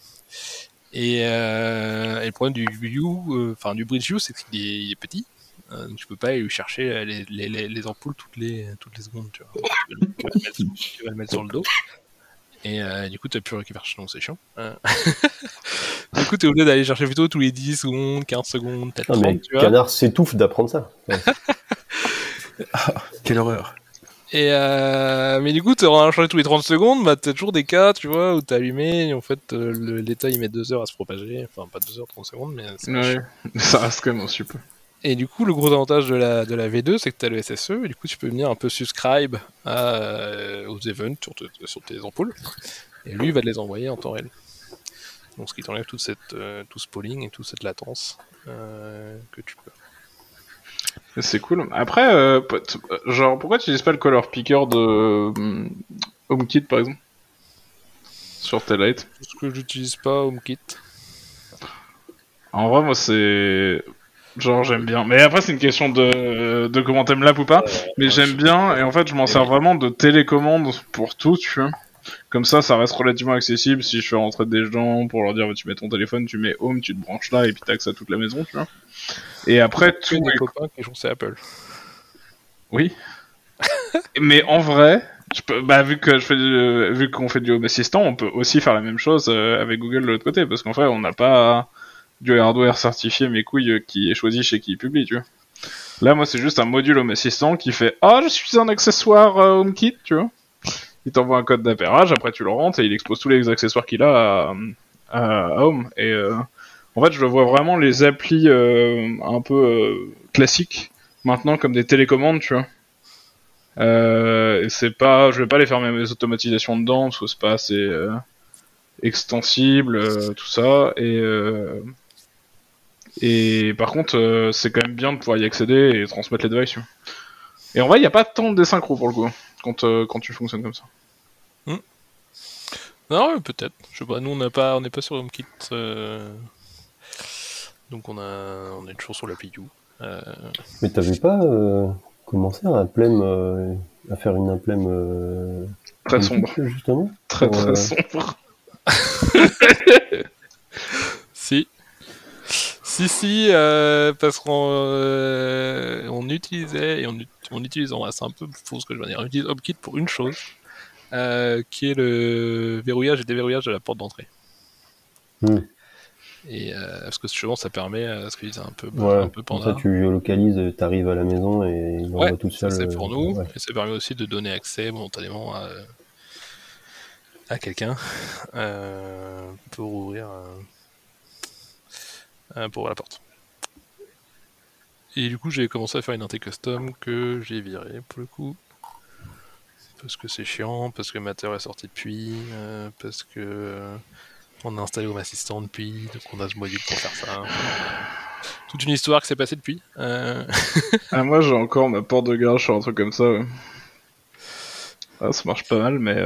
Et, euh, et le problème du U, euh, enfin du bridge U, c'est qu'il est, il est petit. Euh, donc tu peux pas aller lui chercher les, les, les, les ampoules toutes les, toutes les secondes, tu vois. Tu vas le- mettre, tu vas le mettre sur le dos. Et euh, du coup, tu as pu récupérer, donc c'est chiant. Euh, du coup, tu es obligé d'aller chercher plutôt tous les 10 secondes, 15 secondes, peut-être Non, 30, mais tu vois. Canard s'étouffe d'apprendre ça. Ouais. Quelle horreur. Et euh, mais du coup, tu auras changé tous les 30 secondes, bah t'as toujours des cas, tu vois, où t'as allumé, et en fait, euh, le- l'état il met 2 heures à se propager, enfin pas 2 heures, 30 secondes, mais Ouais, ça reste quand même un super. Et du coup, le gros avantage de la, de la V2, c'est que tu as le SSE, et du coup, tu peux venir un peu subscribe à, euh, aux events sur, te- sur tes ampoules, et lui, il va te les envoyer en temps réel. Donc, ce qui t'enlève toute cette, euh, tout ce polling et toute cette latence que tu peux. C'est cool. Après, euh, pot- genre, pourquoi tu utilises pas le color picker de euh, HomeKit par exemple? Sur tes lights Parce que j'utilise pas HomeKit. En vrai, moi, c'est. Genre, j'aime bien. Mais après, c'est une question de, de comment t'aimes l'app ou pas. Mais j'aime bien, et en fait, je m'en sers vraiment de télécommande pour tout, tu vois. Comme ça, ça reste relativement accessible si je fais rentrer des gens pour leur dire, bah, tu mets ton téléphone, tu mets home, tu te branches là, et puis t'as accès à toute la maison, tu vois. Et après, tout est copains qui c'est Apple. Oui. Mais en vrai, je peux, bah, vu que je fais du- vu qu'on fait du Home Assistant, on peut aussi faire la même chose euh, avec Google de l'autre côté, parce qu'en fait, on n'a pas du hardware certifié mes couilles euh, qui est choisi chez qui il publie, tu vois. Là, moi, c'est juste un module Home Assistant qui fait Ah, je suis un accessoire euh, HomeKit, tu vois. Il t'envoie un code d'appairage, après tu le rentres et il expose tous les accessoires qu'il a à, Home. Et euh, en fait, je vois vraiment les applis euh, un peu euh, classiques maintenant comme des télécommandes, tu vois. C'est pas, je vais pas les faire mes automatisations dedans parce que c'est pas assez extensible, tout ça. Et et par contre, c'est quand même bien de pouvoir y accéder et transmettre les devices. Et en vrai, il y a pas tant de désynchro pour le coup quand euh, quand tu fonctionnes comme ça. Non, ouais, peut-être. Je sais pas. Nous, on n'a pas, on n'est pas sur HomeKit, euh, donc on a, on est toujours sur l'API U. Euh, Mais t'avais pas euh, commencé à, implème, euh, à faire une implème euh, Très sombre, justement très pour, très euh, sombre. Si. Si, si, euh, parce qu'on euh, on utilisait, et on, on utilise, c'est un peu faux ce que je veux dire, on utilise HomeKit pour une chose, euh, qui est le verrouillage et déverrouillage de la porte d'entrée. Hmm. Et euh, parce que justement, ça permet à ce qu'ils un peu, Ouais, un peu panda. ça tu géolocalises, t'arrives à la maison et il Ouais, tout seul. c'est euh, pour nous, ouais. et ça permet aussi de donner accès momentanément à, à quelqu'un euh, pour ouvrir euh, euh, pour ouvrir la porte. Et du coup, j'ai commencé à faire une inté custom que j'ai virée pour le coup. Parce que c'est chiant, parce que Matter est sorti depuis, euh, parce que euh, on a installé Home Assistant depuis, donc on a ce module pour faire ça. Toute une histoire qui s'est passée depuis. Euh, Ah, moi, j'ai encore ma porte de garage sur un truc comme ça. Ah, ça marche pas mal, mais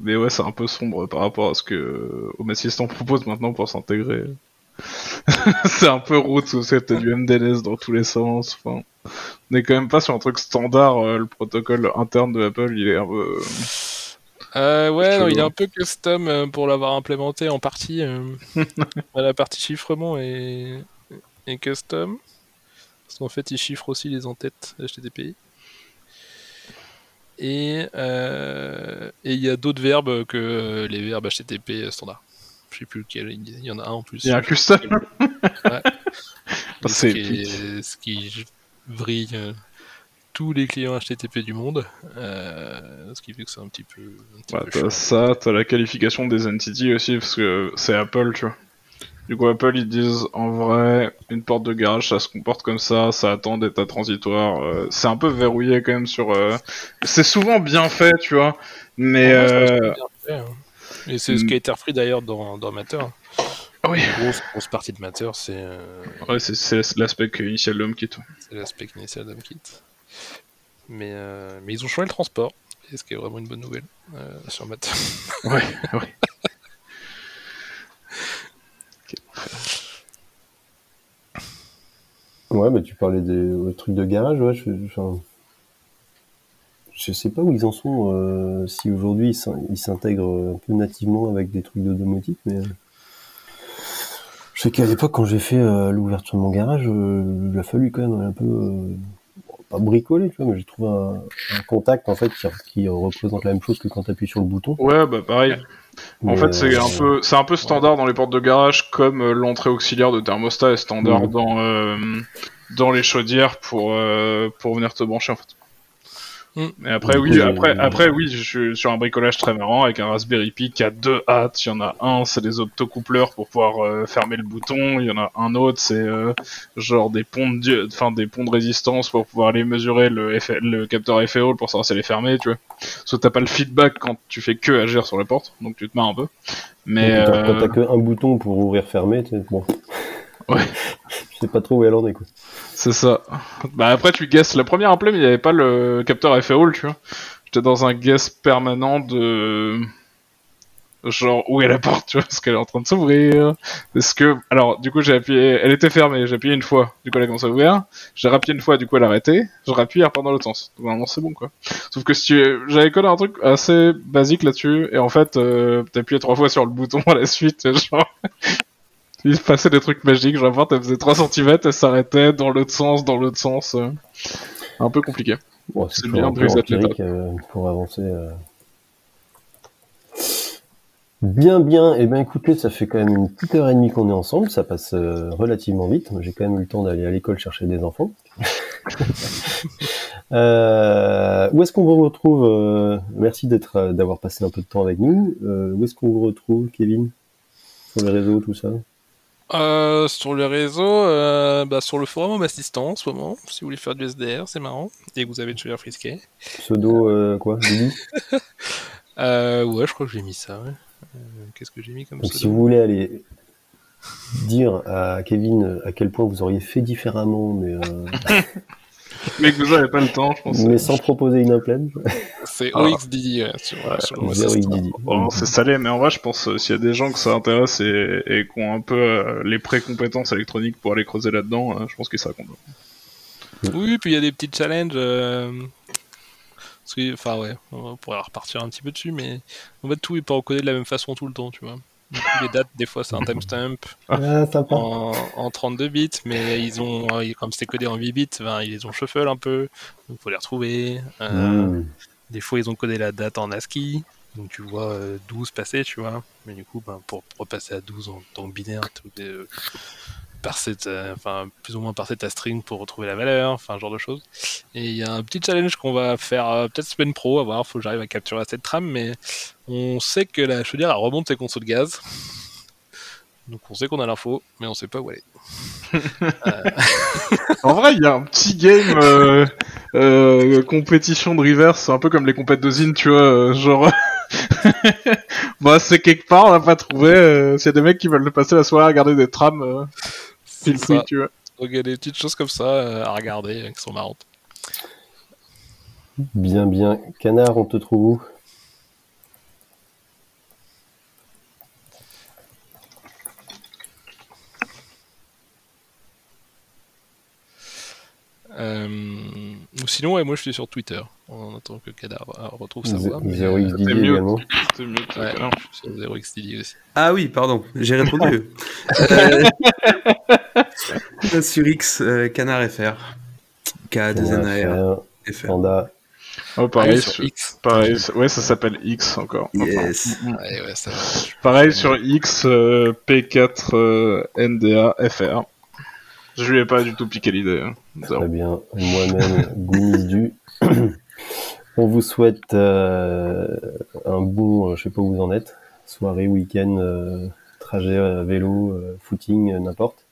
mais ouais, c'est un peu sombre par rapport à ce que Home Assistant propose maintenant pour s'intégrer. c'est un peu route, t'as du MDNS dans tous les sens. Enfin, on est quand même pas sur un truc standard. euh, le protocole interne de Apple, il est un peu. Euh, ouais, non, il est Chelou. un peu custom euh, pour l'avoir implémenté en partie. euh, la partie chiffrement est, est custom. Parce qu'en fait, il chiffre aussi les entêtes HTTP. Et euh, et il y a d'autres verbes que les verbes HTTP standard. Je sais plus lequel, il y en a un en plus. Il y a un custom. Ouais. C'est ce, qui vrille euh, tous les clients HTTP du monde. euh, ce qui fait que c'est un petit peu. un petit peu ça, t'as la qualification des entities aussi, parce que c'est Apple, tu vois. Du coup, Apple, ils disent, en vrai, une porte de garage, ça se comporte comme ça, ça attend d'état transitoire. euh, c'est un peu verrouillé quand même sur... euh, C'est souvent bien fait, tu vois, mais... Ouais, euh, bien fait, hein. Et c'est ce mm. qui a été repris d'ailleurs dans, dans Matter. Ah oui. Une grosse, grosse partie de Matter, c'est euh, Ouais, c'est- c'est l'aspect initial de HomeKit. c'est l'aspect initial d'HomeKit. Mais, euh, mais ils ont changé le transport, et ce qui est vraiment une bonne nouvelle euh, sur Matter. Ouais, ouais. Ouais, bah tu parlais des trucs de garage, ouais, je, je sais pas où ils en sont, euh, si aujourd'hui ils s'in- ils s'intègrent un peu nativement avec des trucs de domotique, mais euh, je sais qu'à l'époque, quand j'ai fait euh, l'ouverture de mon garage, euh, il a fallu quand même un peu, euh, pas bricoler, tu vois, mais j'ai trouvé un, un contact en fait qui, qui représente la même chose que quand tu appuies sur le bouton. Ouais, bah pareil. En fait, c'est euh, un peu, c'est un peu standard dans les portes de garage, comme euh, l'entrée auxiliaire de thermostat est standard dans euh, dans les chaudières pour euh, pour venir te brancher en fait. Et après, oui, coup, après, euh, après, oui, je suis sur un bricolage très marrant avec un Raspberry Pi qui a deux hâtes. Il y en a un, c'est des autocoupleurs pour pouvoir euh, fermer le bouton. Il y en a un autre, c'est euh, genre des ponts de, enfin des ponts de résistance pour pouvoir aller mesurer le, capteur FAO pour savoir si elle est fermée, tu vois. Parce que t'as pas le feedback quand tu fais que agir sur la porte, donc tu te marres un peu. Mais quand quand euh, t'as que un bouton pour ouvrir fermer, bon. Ouais. je sais pas trop où elle en est, quoi. c'est ça. Bah après tu guesses. La première appelée, mais il y avait pas le capteur FAO, tu vois. J'étais dans un guess permanent de genre où est la porte, tu vois, parce qu'elle est en train de s'ouvrir. Est-ce que alors du coup j'ai appuyé, elle était fermée, j'ai appuyé une fois, du coup elle a commencé à ouvrir. J'ai rappuyé une fois, du coup elle a arrêté. Je rappuie, elle repart dans l'autre sens. Donc normalement c'est bon quoi. Sauf que si tu, j'avais codé un truc assez basique là-dessus, et en fait euh, t'appuyais trois fois sur le bouton à la suite, genre. Il se passait des trucs magiques, genre voir, elle faisait 3 cm, elle s'arrêtait dans l'autre sens, dans l'autre sens. euh. Un peu compliqué. Bon, C'est bien l'étape. empirique, euh, pour avancer. euh. Bien, bien. Eh bien, écoutez, ça fait quand même une petite heure et demie qu'on est ensemble. Ça passe euh, relativement vite. J'ai quand même eu le temps d'aller à l'école chercher des enfants. Euh, où est-ce qu'on vous retrouve euh, Merci d'être, d'avoir passé un peu de temps avec nous. Où est-ce qu'on vous retrouve, Kevin? Sur les réseaux, tout ça? Euh, sur le réseau, euh, bah, sur le forum Home Assistant en ce moment, si vous voulez faire du SDR, c'est marrant. Et que vous avez Tueur Frisquet. Pseudo, euh, quoi Euh, ouais, je crois que j'ai mis ça, ouais. Euh, Qu'est-ce que j'ai mis comme Donc, pseudo si vous voulez aller dire à Kevin à quel point vous auriez fait différemment, mais, euh, Mais que j'avais pas le temps, je pense. mais sans proposer une implène, C'est Ah. OXDD ouais, Assistant. Didi. Bon, c'est salé, mais en vrai, je pense euh, s'il y a des gens que ça intéresse et, et qui ont un peu euh, les pré-compétences électroniques pour aller creuser là-dedans, euh, je pense qu'ils seraient contents. Oui, puis il y a des petits challenges. euh, parce que- Enfin, ouais, on pourrait repartir un petit peu dessus, mais en fait, tout est pas encodé de la même façon tout le temps, tu vois. Du coup, les dates, des fois, c'est un timestamp Ah, en, en 32 bits, mais ils ont, euh, comme c'était codé en 8 bits, ben, ils les ont shuffle un peu, donc faut les retrouver. Euh, Mmh. Des fois, ils ont codé la date en ASCII, donc tu vois euh, 12 passer, tu vois. Mais du coup, ben, pour repasser à 12 en tant que binaire, dois euh, parser ta- enfin, plus ou moins parser ta string pour retrouver la valeur, enfin, ce genre de choses. Et il y a un petit challenge qu'on va faire euh, peut-être semaine pro, à voir, faut que j'arrive à capturer cette trame, mais on sait que la chaudière elle remonte ses consos de gaz. Donc on sait qu'on a l'info, mais on sait pas où elle est. En vrai, il y a un petit game euh, euh, compétition de reverse, c'est un peu comme les compètes de Zine, tu vois, euh, genre... bah, c'est quelque part, on n'a pas trouvé. euh, S'il y a des mecs qui veulent passer la soirée à regarder des trams, tu vois. Donc il y a des petites choses comme ça euh, à regarder euh, qui sont marrantes. Bien, bien. Canard, on te trouve où? Euh, sinon, ouais, moi je suis sur Twitter. en attendant que Kadar euh, retrouve sa voix. euh, mieux. également. C'est mieux. que- Ouais. non. sur Zero XDD aussi. Ah oui, pardon, j'ai répondu. Euh, sur X, euh, Canard FR. K2NAR FR. Panda. Oh, pareil, sur sur- X. pareil, sur- ouais, ça s'appelle X encore. Enfin, Yes. Ouais, ouais, ça va. Pareil sur X, euh, P4 euh, NDA FR. Je lui ai pas du tout piqué l'idée. hein. Très bien. Moi-même, du. On vous souhaite euh, un bon, euh, je sais pas où vous en êtes, soirée, week-end, euh, trajet à vélo, euh, footing, euh, n'importe.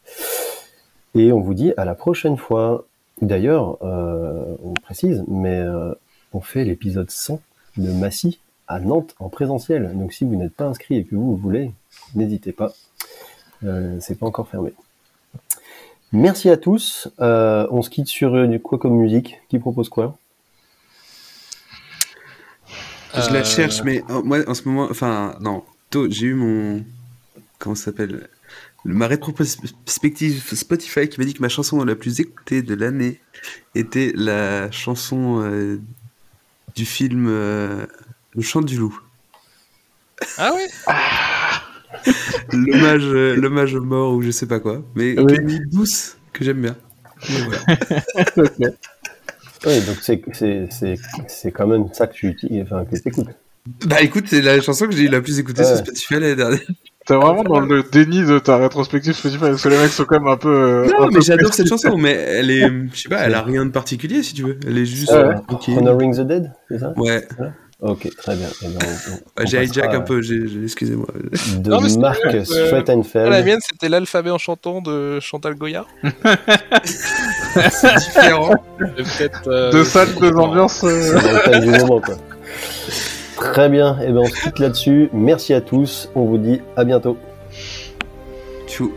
Et on vous dit à la prochaine fois. D'ailleurs, euh, on précise, mais euh, on fait l'épisode 100 de Massy à Nantes en présentiel. Donc si vous n'êtes pas inscrit et que vous, vous voulez, n'hésitez pas. Euh, c'est pas encore fermé. Merci à tous. Euh, on se quitte sur euh, du quoi comme musique? Qui propose quoi? Je la cherche, mais moi en ce moment, enfin non, tôt, j'ai eu mon comment ça s'appelle? Ma rétrospective Spotify qui m'a dit que ma chanson la plus écoutée de l'année était la chanson euh, du film euh, Le Chant du Loup, Ah ouais? L'hommage euh, l'hommage aux morts ou je sais pas quoi, mais Oui. qui est douce que j'aime bien. Voilà. Oui, donc c'est c'est c'est c'est quand même ça que tu utilises, enfin que t'écoutes. Bah écoute, c'est la chanson que j'ai eu la plus écoutée Ouais. sur Spotify l'année dernière. T'es vraiment dans le déni de ta rétrospective Spotify parce que les mecs sont quand même un peu. euh, Non, un mais j'adore cette chanson, mais elle est, je sais pas, elle a rien de particulier si tu veux. Elle est juste. Euh, euh, ok. Honoring the Dead, c'est ça? Ouais, Ok, très bien. Eh ben, j'ai hijack un peu, excusez-moi. De Non, mais Marc euh, Schwettenfeld. Ah, La mienne, c'était l'alphabet en chantant de Chantal Goya. C'est différent. Euh, Deux salles, deux ambiances. euh, C'est dans le thème du moment, quoi. Très bien. Et ben, on se quitte là-dessus. Merci à tous. On vous dit à bientôt. Tchou.